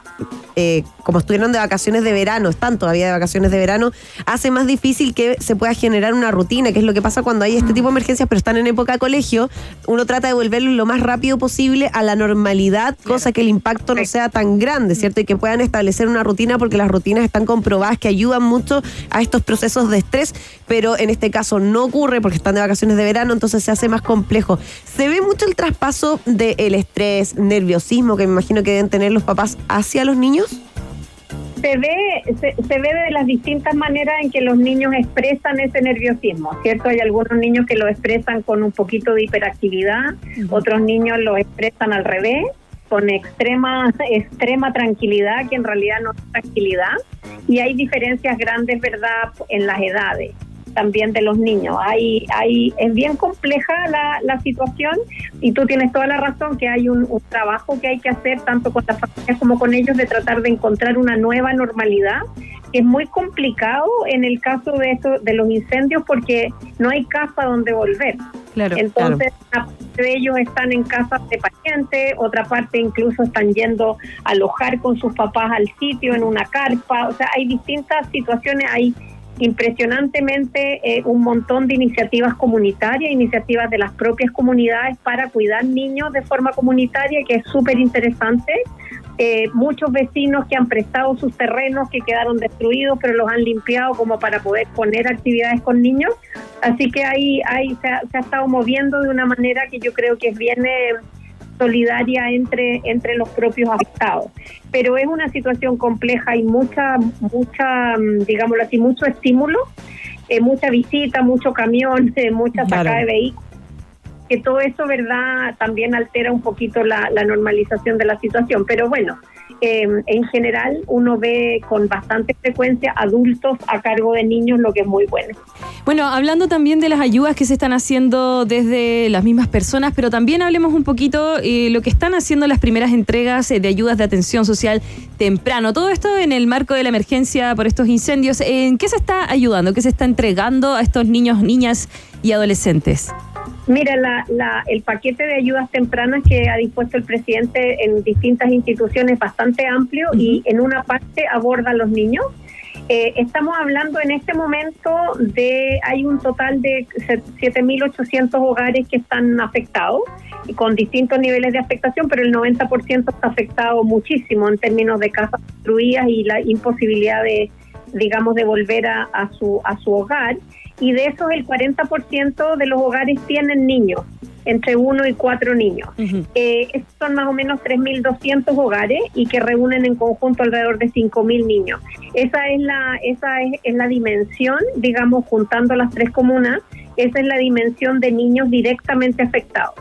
eh, como estuvieron de vacaciones de verano, están todavía de vacaciones de verano, hace más difícil que se pueda generar una rutina, que es lo que pasa cuando hay este tipo de emergencias, pero están en época de colegio, uno trata de volverlo lo más rápido posible a la normalidad, cosa que el impacto no sea tan grande, ¿cierto? Y que puedan establecer una rutina, porque las rutinas están comprobadas que ayudan mucho a estos procesos de estrés, pero en este caso no ocurre porque están de vacaciones de verano, entonces se hace más complejo. Se ve mucho el traspaso del estrés, nerviosismo que me imagino que deben tener los papás hacia los niños. se ve se, se ve de las distintas maneras en que los niños expresan ese nerviosismo, ¿cierto? Hay algunos niños que lo expresan con un poquito de hiperactividad, otros niños lo expresan al revés, con extrema extrema tranquilidad, que en realidad no es tranquilidad, y hay diferencias grandes, ¿verdad?, en las edades también de los niños. Hay, hay, es bien compleja la, la situación y tú tienes toda la razón que hay un, un trabajo que hay que hacer tanto con las familias como con ellos de tratar de encontrar una nueva normalidad que es muy complicado en el caso de esto, de los incendios porque no hay casa donde volver. Claro. Entonces, una parte de ellos están en casas de pacientes, otra parte incluso están yendo a alojar con sus papás al sitio en una carpa. O sea, hay distintas situaciones, hay impresionantemente eh, un montón de iniciativas comunitarias, iniciativas de las propias comunidades para cuidar niños de forma comunitaria, que es súper interesante. Eh, muchos vecinos que han prestado sus terrenos que quedaron destruidos, pero los han limpiado como para poder poner actividades con niños. Así que ahí, ahí se, ha, se ha estado moviendo de una manera que yo creo que viene solidaria entre, entre los propios afectados. Pero es una situación compleja y mucha, mucha, mm, digámoslo así, mucho estímulo, eh, mucha visita, mucho camión, eh, mucha Claro. sacada de vehículos que todo eso, ¿verdad?, también altera un poquito la, la normalización de la situación. Pero bueno, eh, en general uno ve con bastante frecuencia adultos a cargo de niños, lo que es muy bueno. Bueno, hablando también de las ayudas que se están haciendo desde las mismas personas, pero también hablemos un poquito eh, lo que están haciendo las primeras entregas eh, de ayudas de atención social temprano. Todo esto en el marco de la emergencia por estos incendios. ¿En qué se está ayudando? ¿Qué se está entregando a estos niños, niñas y adolescentes? Mira, la, la, el paquete de ayudas tempranas que ha dispuesto el presidente en distintas instituciones es bastante amplio y en una parte aborda a los niños. Eh, estamos hablando en este momento de, hay un total de 7.800 hogares que están afectados y con distintos niveles de afectación, pero el 90% está afectado muchísimo en términos de casas destruidas y la imposibilidad de, digamos, de volver a, a su, a su hogar. Y de esos el 40% de los hogares tienen niños. entre uno y cuatro niños. Eh, estos son más o menos 3.200 hogares y que reúnen en conjunto alrededor de 5.000 niños. Esa es la, esa es, es la dimensión, digamos, juntando las tres comunas, esa es la dimensión de niños directamente afectados.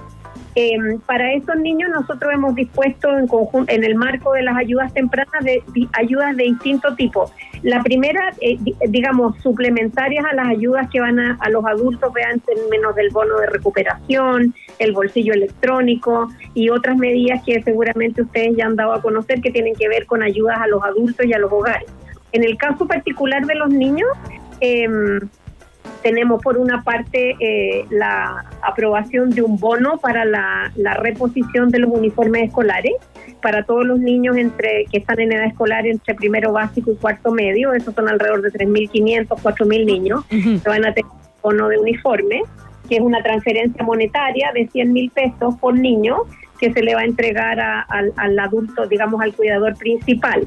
Eh, para esos niños nosotros hemos dispuesto en conjunto, en el marco de las ayudas tempranas, de, ayudas de distinto tipo. La primera, eh, di- digamos, suplementarias a las ayudas que van a, a los adultos, vean, en menos del bono de recuperación, el bolsillo electrónico y otras medidas que seguramente ustedes ya han dado a conocer que tienen que ver con ayudas a los adultos y a los hogares. En el caso particular de los niños, em, tenemos por una parte eh, la aprobación de un bono para la, la reposición de los uniformes escolares para todos los niños entre que están en edad escolar entre primero básico y cuarto medio, esos son alrededor de 3.500, 4.000 niños que van a tener un bono de uniforme, que es una transferencia monetaria de 100.000 pesos por niño que se le va a entregar a- al adulto, digamos, al cuidador principal.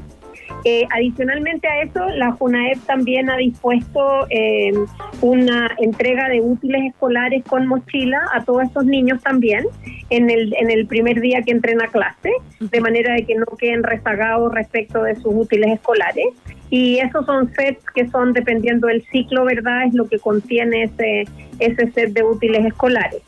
Eh, adicionalmente a eso, la JUNAEP también ha dispuesto eh, una entrega de útiles escolares con mochila a todos estos niños también en el, en el primer día que entren a clase, de manera de que no queden rezagados respecto de sus útiles escolares. Y esos son sets que son, dependiendo del ciclo, ¿verdad? Es lo que contiene ese, ese set de útiles escolares.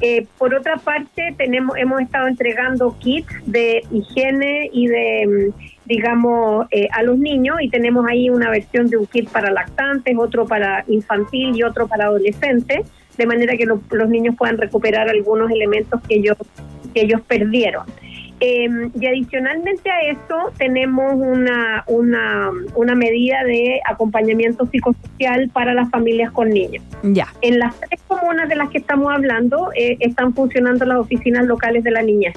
Eh, por otra parte, tenemos, hemos estado entregando kits de higiene y de, mm, digamos, eh, a los niños y tenemos ahí una versión de un kit para lactantes, otro para infantil y otro para adolescentes, de manera que lo- los niños puedan recuperar algunos elementos que ellos, que ellos perdieron. Eh, y adicionalmente a eso tenemos una, una, una medida de acompañamiento psicosocial para las familias con niños. Ya. En las tres comunas de las que estamos hablando eh, están funcionando las oficinas locales de la niñez.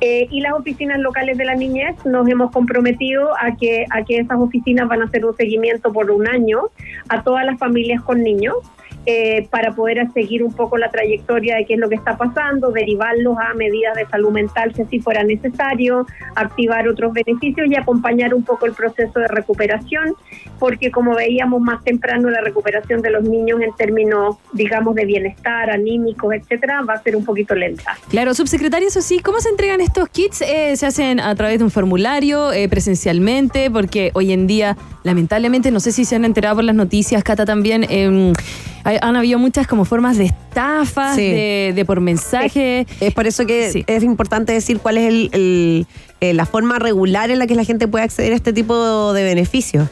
Eh, y las oficinas locales de la niñez nos hemos comprometido a que, a que esas oficinas van a hacer un seguimiento por un año a todas las familias con niños eh, para poder seguir un poco la trayectoria de qué es lo que está pasando, derivarlos a medidas de salud mental si así fuera necesario, activar otros beneficios y acompañar un poco el proceso de recuperación, porque como veíamos más temprano, la recuperación de los niños en términos, digamos, de bienestar, anímicos, etcétera, va a ser un poquito lenta. Claro, subsecretario, eso sí, ¿cómo se entregan estos kits? Eh, ¿Se hacen a través de un formulario, eh, presencialmente? Porque hoy en día, lamentablemente, no sé si se han enterado por las noticias, Cata también, eh, hay- han habido muchas como formas de estafas, Sí. de, de por mensaje. Es por eso que Sí. es importante decir cuál es el, el- eh, la forma regular en la que la gente puede acceder a este tipo de beneficios.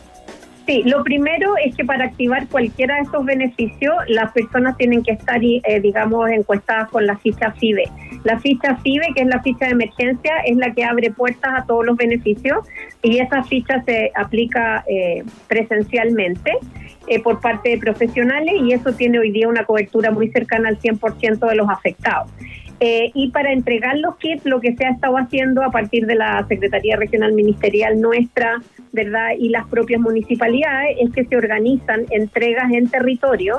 Sí, lo primero es que para activar cualquiera de estos beneficios, las personas tienen que estar, eh, digamos, encuestadas con la ficha FIBE. La ficha FIBE, que es la ficha de emergencia, es la que abre puertas a todos los beneficios y esa ficha se aplica eh, presencialmente eh, por parte de profesionales y eso tiene hoy día una cobertura muy cercana al 100% de los afectados. Eh, y para entregar los kits, lo que se ha estado haciendo a partir de la Secretaría Regional Ministerial nuestra, ¿verdad? Y las propias municipalidades, es que se organizan entregas en territorio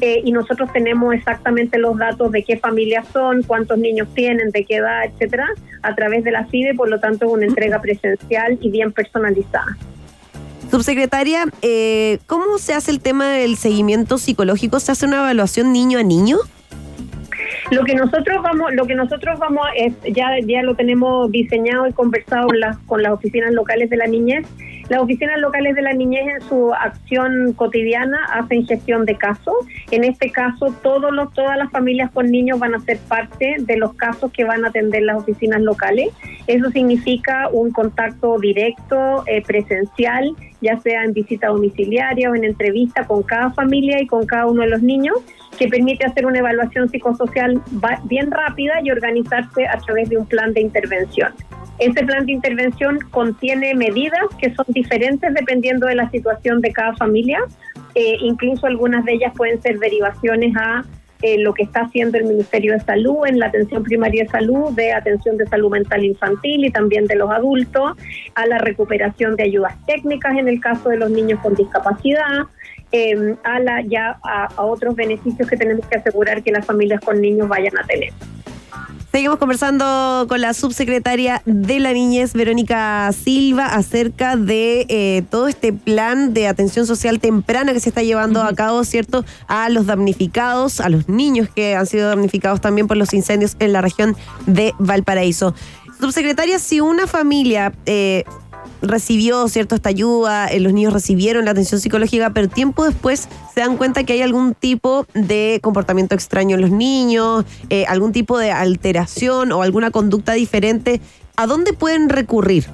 eh, y nosotros tenemos exactamente los datos de qué familias son, cuántos niños tienen, de qué edad, etcétera, a través de la FIDE, por lo tanto una entrega presencial y bien personalizada. Subsecretaria, eh, ¿cómo se hace el tema del seguimiento psicológico? ¿Se hace una evaluación niño a niño? Lo que nosotros vamos, lo que nosotros vamos es ya lo tenemos diseñado y conversado con las con las oficinas locales de la niñez. Las oficinas locales de la niñez en su acción cotidiana hacen gestión de casos. En este caso, todos los todas las familias con niños van a ser parte de los casos que van a atender las oficinas locales. Eso significa un contacto directo, eh, presencial, ya sea en visita domiciliaria o en entrevista con cada familia y con cada uno de los niños que permite hacer una evaluación psicosocial bien rápida y organizarse a través de un plan de intervención. Ese plan de intervención contiene medidas que son diferentes dependiendo de la situación de cada familia. Eh, incluso algunas de ellas pueden ser derivaciones a eh, lo que está haciendo el Ministerio de Salud en la atención primaria de salud, de atención de salud mental infantil y también de los adultos, a la recuperación de ayudas técnicas en el caso de los niños con discapacidad, eh, a la ya a, a otros beneficios que tenemos que asegurar que las familias con niños vayan a tener. Seguimos conversando con la subsecretaria de la niñez, Verónica Silva, acerca de eh, todo este plan de atención social temprana que se está llevando a cabo, ¿cierto? A los damnificados, a los niños que han sido damnificados también por los incendios en la región de Valparaíso. Subsecretaria, si una familia eh, recibió cierto esta ayuda, eh, los niños recibieron la atención psicológica, pero tiempo después se dan cuenta que hay algún tipo de comportamiento extraño en los niños, eh, algún tipo de alteración o alguna conducta diferente, ¿a dónde pueden recurrir?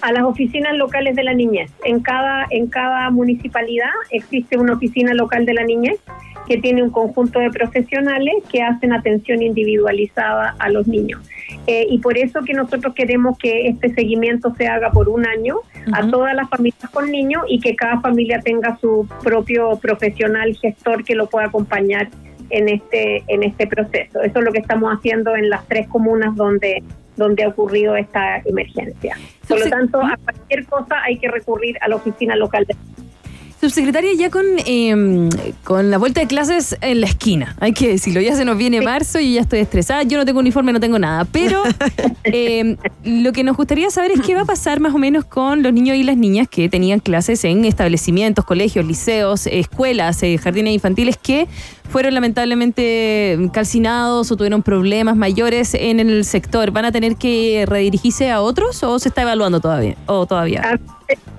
a las oficinas locales de la niñez. En cada, en cada municipalidad existe una oficina local de la niñez que tiene un conjunto de profesionales que hacen atención individualizada a los niños. Eh, y por eso que nosotros queremos que este seguimiento se haga por un año a todas las familias con niños y que cada familia tenga su propio profesional gestor que lo pueda acompañar en este en este proceso. Eso es lo que estamos haciendo en las tres comunas donde donde ha ocurrido esta emergencia. Por lo tanto, a cualquier cosa hay que recurrir a la oficina local de Subsecretaria, ya con, eh, con la vuelta de clases en la esquina, hay que decirlo, ya se nos viene marzo y ya estoy estresada, yo no tengo uniforme, no tengo nada, pero eh, lo que nos gustaría saber es qué va a pasar más o menos con los niños y las niñas que tenían clases en establecimientos, colegios, liceos, escuelas, eh, jardines infantiles que fueron lamentablemente calcinados o tuvieron problemas mayores en el sector. ¿Van a tener que redirigirse a otros o se está evaluando todavía? O todavía? Ah,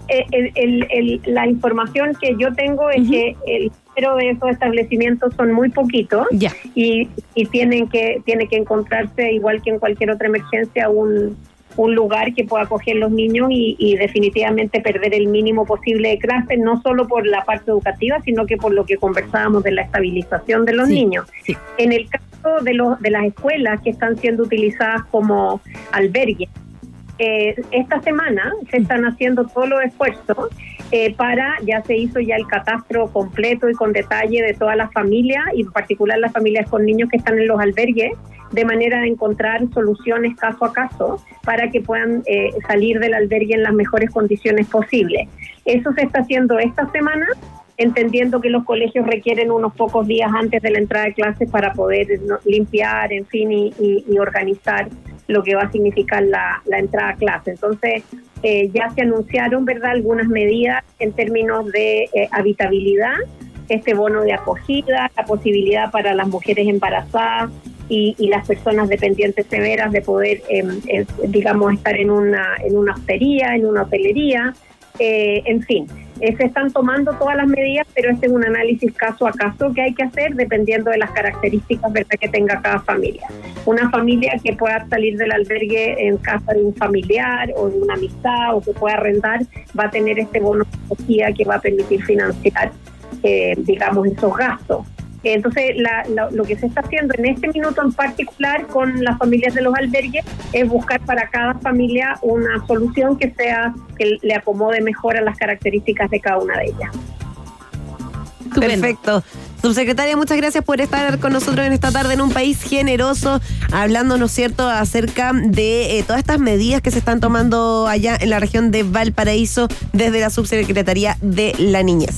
eh, el- el- el- la información que yo tengo es que el número de esos establecimientos son muy poquitos y, y tienen que tiene que encontrarse igual que en cualquier otra emergencia un, un lugar que pueda acoger los niños y, y definitivamente perder el mínimo posible de clases no solo por la parte educativa sino que por lo que conversábamos de la estabilización de los Sí, niños sí. en el caso de los de las escuelas que están siendo utilizadas como albergues eh, esta semana se están haciendo todos los esfuerzos eh, para, ya se hizo ya el catastro completo y con detalle de todas las familias y en particular las familias con niños que están en los albergues, de manera de encontrar soluciones caso a caso para que puedan eh, salir del albergue en las mejores condiciones posibles. Eso se está haciendo esta semana entendiendo que los colegios requieren unos pocos días antes de la entrada de clases para poder limpiar, en fin, y organizar lo que va a significar la, la entrada a clase. Entonces, eh, ya se anunciaron, ¿verdad?, algunas medidas en términos de eh, habitabilidad, este bono de acogida, la posibilidad para las mujeres embarazadas y, y las personas dependientes severas de poder, eh, digamos, estar en una, en una hostería, en una hotelería, eh, en fin. Eh, se están tomando todas las medidas, pero este es un análisis caso a caso que hay que hacer dependiendo de las características ¿verdad? que tenga cada familia. Una familia que pueda salir del albergue en casa de un familiar o de una amistad o que pueda arrendar va a tener este bono de acogida que va a permitir financiar, eh, digamos, esos gastos. Entonces, la- la- lo que se está haciendo en este minuto en particular con las familias de los albergues es buscar para cada familia una solución que sea que le acomode mejor a las características de cada una de ellas. Perfecto. Subsecretaria, muchas gracias por estar con nosotros en esta tarde en un país generoso, hablando, ¿no es cierto?, acerca de eh, todas estas medidas que se están tomando allá en la región de Valparaíso desde la Subsecretaría de la Niñez.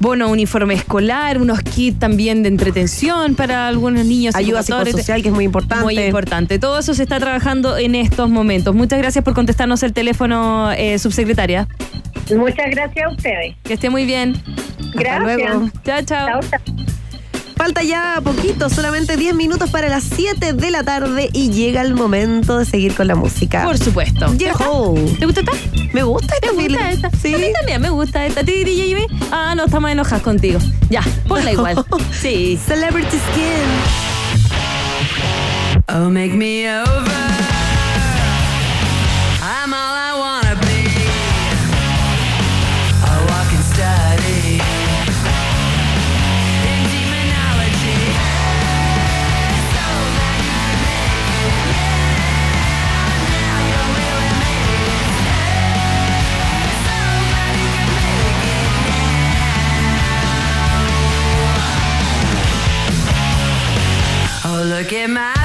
Bono, uniforme escolar, unos kits también de entretención para algunos niños. Ayuda psicosocial, que es muy importante. Muy importante. Todo eso se está trabajando en estos momentos. Muchas gracias por contestarnos el teléfono, eh, subsecretaria. Muchas gracias a ustedes. Que esté muy bien. Gracias. luego. Chao, chao. Chao, chao. Falta ya poquito, solamente 10 minutos para las 7 de la tarde y llega el momento de seguir con la música. Por supuesto. Yeho. ¿Te gusta esta? Me gusta esta ¿Te gusta esta? Sí. A mí también me gusta esta. Ah, no, estamos enojadas contigo. Ya, ponla igual. Sí. Celebrity Skin. Oh, make me over. Yeah. Oh,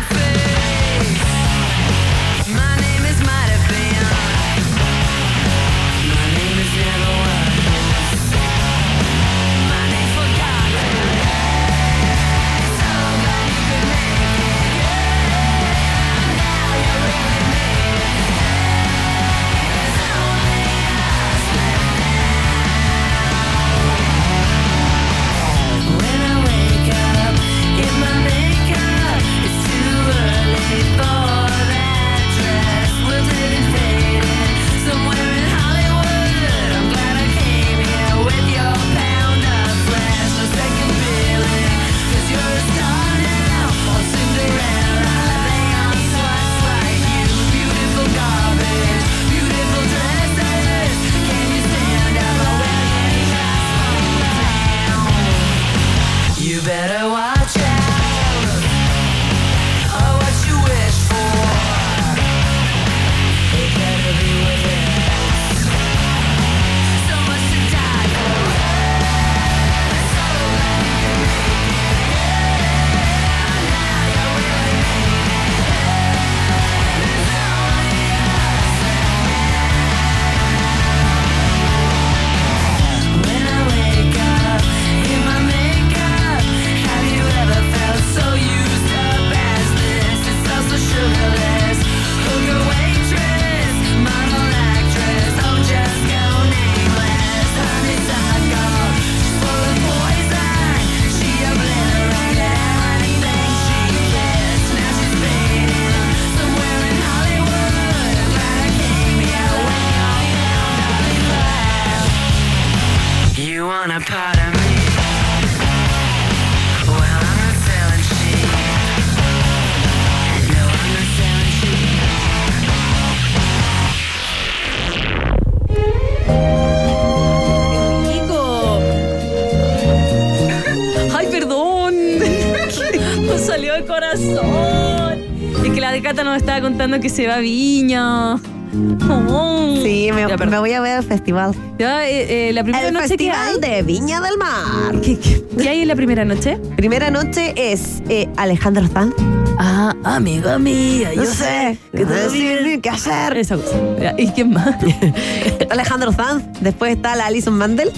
contando que se va a Viña. Oh. Sí, me, Ya, me voy a ver el festival. Ya, eh, eh, la primera El noche que hay. festival de Viña del Mar. ¿Qué, qué- qué hay en la primera noche? Primera noche es eh, Alejandro Sanz. Ah, amiga mía, No sé, no bien. qué hacer. Esa cosa. ¿Y quién más? Está Alejandro Sanz. Después está la Alison Mandel.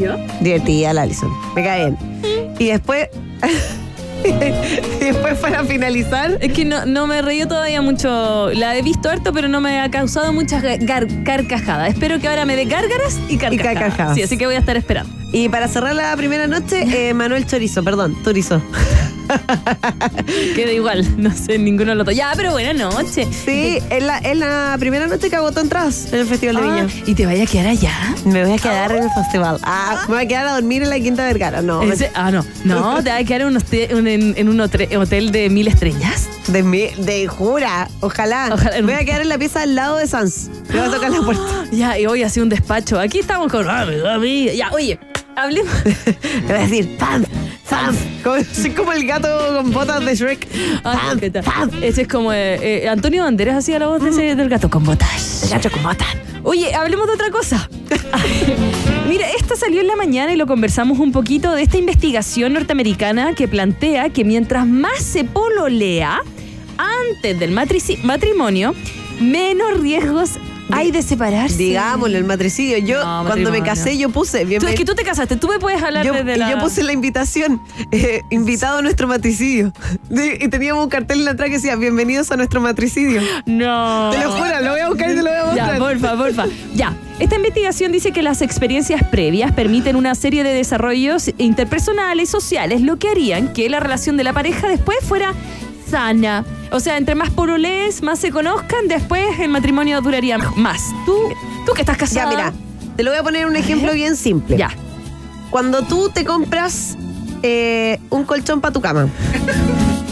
¿Yo? Divertida la Alison. Me cae bien. Y después. y después para finalizar. Es que no, no me reí todavía mucho. La he visto harto, pero no me ha causado muchas carcajadas. Espero que ahora me dé gárgaras y carcajadas. carcajadas. Sí, así que voy a estar esperando. Y para cerrar la primera noche, eh, Manuel Chorizo, perdón, Turizo. Queda igual, no sé, ninguno dos. Ya, pero buena noche. Sí, es la, es la primera noche que agotó entradas en el Festival de Ah, Viña. ¿Y te vaya a quedar allá? Me voy a quedar en el festival. Ah, me voy a quedar a dormir en la Quinta Vergara. No, ¿En se- Ah, no. No, te vas a quedar en un, un- en, en un hotel de mil estrellas. de, mi, de jura. Ojalá. Ojalá. Me voy a quedar en la pieza al lado de Sans. Me va a tocar la puerta. Ya, y hoy hace un despacho. Aquí estamos con. Ah. Ya, oye, hablemos. Le voy a decir, Sans, Sans. Como, soy como el gato con botas de Shrek. Ah. Ese es como eh, eh, Antonio Banderas hacía la voz de ese- del gato con botas. El gato con botas. Oye, hablemos de otra cosa. Mira, esta salió en la mañana y lo conversamos un poquito de esta investigación norteamericana que plantea que mientras más se pololea antes del matrimonio, menos riesgos hay de separarse. Digámoslo, el matricidio. Yo, No, cuando me casé, yo puse. Tú, bienven- es que tú te casaste, tú me puedes hablar yo, desde y la... yo puse la invitación, eh, invitado a nuestro matricidio. Y teníamos un cartel en la atrás que decía, bienvenidos a nuestro matricidio. No. Te lo juro, lo voy a buscar y te lo voy a mostrar. Ya, porfa, porfa. Ya. Esta investigación dice que las experiencias previas permiten una serie de desarrollos interpersonales, sociales, lo que harían que la relación de la pareja después fuera sana. O sea, entre más pololees, más se conozcan, después el matrimonio duraría más. Tú, tú que estás Ya, casada. mira, te lo voy a poner un ejemplo bien simple. Ya. Cuando tú te compras eh, un colchón para tu cama,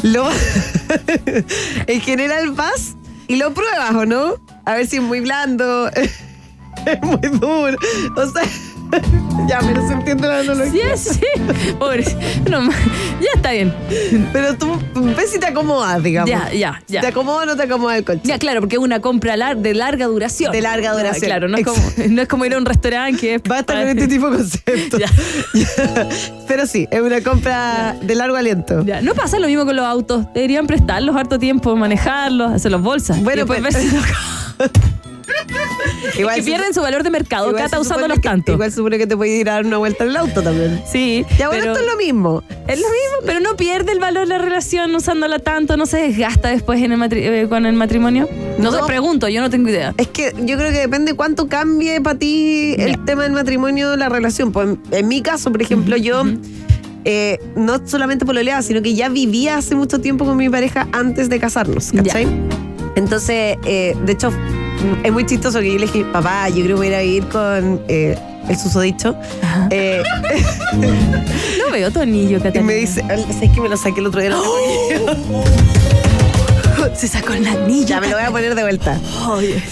lo, en general vas y lo pruebas, ¿o no? A ver si es muy blando, es muy duro. O sea, ya, pero se entiende la Sí, analogía. sí. Pobre. No, ya está bien. Pero tú ves si te acomodas, digamos. Ya, ya, ya. ¿Te acomoda o no te acomoda el colchón? Ya, claro, porque es una compra lar- de larga duración. De larga duración. Claro, no es, como, no es como ir a un restaurante que es Basta para- con este tipo de conceptos. Ya. Ya. Pero sí, es una compra de largo aliento. Ya, no pasa lo mismo con los autos. Deberían prestarlos harto tiempo, manejarlos, hacerlos bolsas. Bueno, y pues- ver si Igual que pierden su valor de mercado, Cata usándolos que- tanto. Igual supone que te puedes ir a dar una vuelta en el auto también. Sí, Ya, bueno, pero esto es lo mismo. es lo mismo, pero no pierde el valor la relación usándola tanto, no se desgasta después en el matri- eh, con el matrimonio. No, No. sé, pregunto, yo no tengo idea. Es que yo creo que depende cuánto cambie para ti el tema del matrimonio, la relación. Pues en, en mi caso, por ejemplo, yo eh, no solamente pololeaba, sino que ya vivía hace mucho tiempo con mi pareja antes de casarnos, ¿cachai? Entonces, eh, de hecho, es muy chistoso que yo le dije, papá, yo creo que voy a ir a vivir con eh, el susodicho. Eh, No veo tu anillo, y Catalina. me dice, ¿sabes que me lo saqué el otro día? Aquí". Se sacó el anillo. Ya, me lo voy a poner de vuelta. Oye.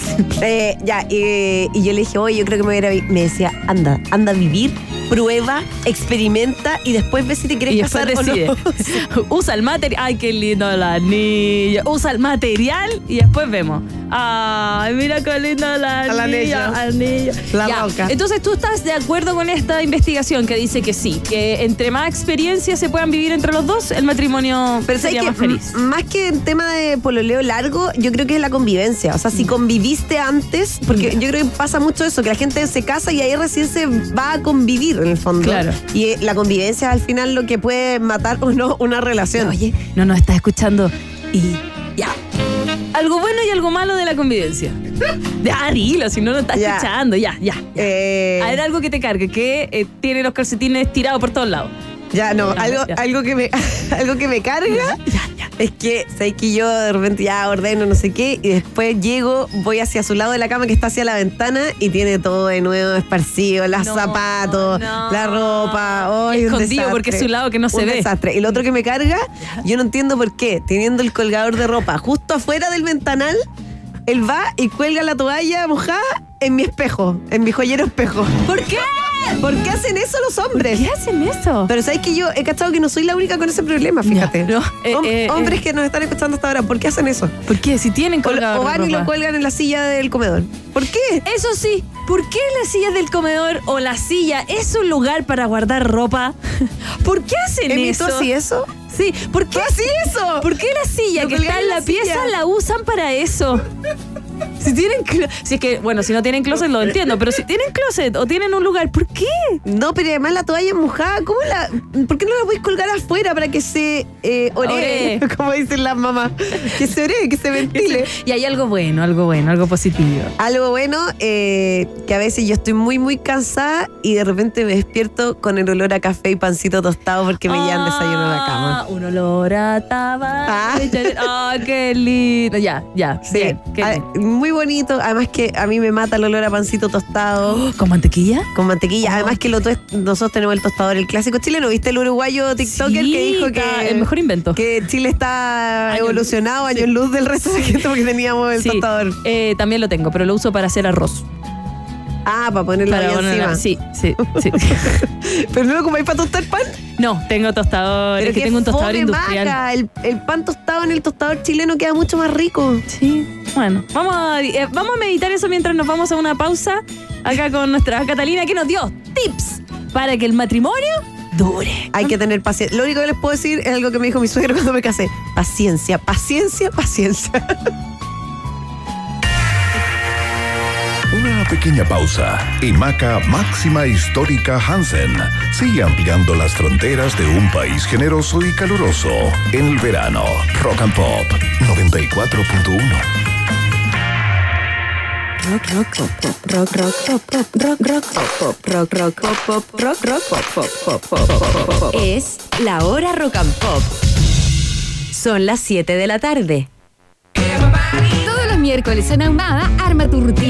Eh, ya, y, y yo le dije, oye, yo creo que me voy a ir a vi-". Me decía, anda, anda a vivir, prueba, experimenta y después ve si te quieres Y casar decide. o no. Usa el material. Ay, qué lindo el anillo. Usa el material y después vemos. Ay, mira qué lindo el anillo. anillo. anillo. La Ya, roca. Entonces, ¿tú estás de acuerdo con esta investigación que dice que sí? Que entre más experiencias se puedan vivir entre los dos, el matrimonio Pero sería ¿sabes más feliz. Más que en tema de pololeo largo, yo creo que es la convivencia. O sea, Mm. si conviviste antes, porque yo creo que pasa mucho eso, que la gente se casa y ahí recién se va a convivir en el fondo. Claro. Y eh, la convivencia es al final lo que puede matar o no una relación. Oye, no nos estás escuchando. Y. Algo bueno y algo malo de la convivencia. Ya, dilo, si no nos estás Ya. escuchando. Ya, ya. Eh, A ver, algo que te cargue, que eh, tiene los calcetines tirados por todos lados. Ya, no, Ya, algo, ya. algo que me algo que me carga es que sé que yo de repente ya ordeno no sé qué y después llego, voy hacia su lado de la cama que está hacia la ventana y tiene todo de nuevo esparcido, los No, zapatos, no. la ropa, ¡ay, un Escondido desastre! porque es su lado que no se Un ve. desastre. Y lo otro que me carga, yo no entiendo por qué, teniendo el colgador de ropa justo afuera del ventanal, él va y cuelga la toalla mojada en mi espejo, en mi joyero espejo. ¿Por qué? ¿Por qué hacen eso los hombres? ¿Qué hacen eso? Pero sabes que yo he cachado que no soy la única con ese problema, fíjate. No, eh, Hom- eh, hombres eh. que nos están escuchando hasta ahora, ¿por qué hacen eso? ¿Por qué? Si tienen colgado o van y lo cuelgan en la silla del comedor. ¿Por qué? Eso sí, ¿por qué las sillas del comedor o la silla es un lugar para guardar ropa? ¿Por qué hacen ¿Emi, eso? así eso? Sí, ¿por qué así eso? ¿Por qué la silla Lo que está en la, la pieza silla. la usan para eso? Si tienen si es que, bueno, si no tienen closet lo entiendo, pero si tienen closet o tienen un lugar, ¿por qué? No, pero además la toalla mojada, ¿cómo la, ¿por qué no la puedes colgar afuera para que se eh? Oree. Como dicen las mamás. Que se oree, que se ventile. Y hay algo bueno, algo bueno, algo positivo. Algo bueno, eh, que a veces yo estoy muy, muy cansada y de repente me despierto con el olor a café y pancito tostado porque me llevan desayuno a la cama. Ah, Un olor a tabaco. Ah. Ah, qué lindo. Ya, ya. Sí, bien, qué ah, lindo. muy bonito. Además que a mí me mata el olor a pancito tostado. ¿Con mantequilla? Con mantequilla. Oh, Además que lo nosotros tenemos el tostador, el clásico chileno. ¿Viste el uruguayo TikToker Sí, que dijo que el mejor invento. que Chile está evolucionado, años luz del resto de gente porque teníamos el Sí, tostador? eh, también lo tengo, pero lo uso para hacer arroz. Ah, para ponerlo Para ahí ponerla- encima. Sí, sí, sí. Pero no lo comáis para tostar pan. no, tengo tostador. Pero es que tengo un tostador industrial. maca. El, el pan tostado en el tostador chileno queda mucho más rico. Sí, bueno, vamos a, eh, vamos a meditar eso mientras nos vamos a una pausa acá con nuestra Catalina que nos dio tips para que el matrimonio dure. Hay que tener paciencia. Lo único que les puedo decir es algo que me dijo mi suegro cuando me casé. Paciencia, paciencia, paciencia. Una pequeña pausa. y Maca Máxima Histórica Hansen sigue ampliando las fronteras de un país generoso y caluroso en el verano. Rock and Pop 94.1. Rock, rock, pop, pop, rock, rock, pop, pop, rock, rock, pop, pop, rock, rock, pop, pop, rock, rock, pop, pop, pop, pop, pop. Es la hora rock and pop. Son las 7 de la tarde. Todos los miércoles en Ahumada, arma tu rutina.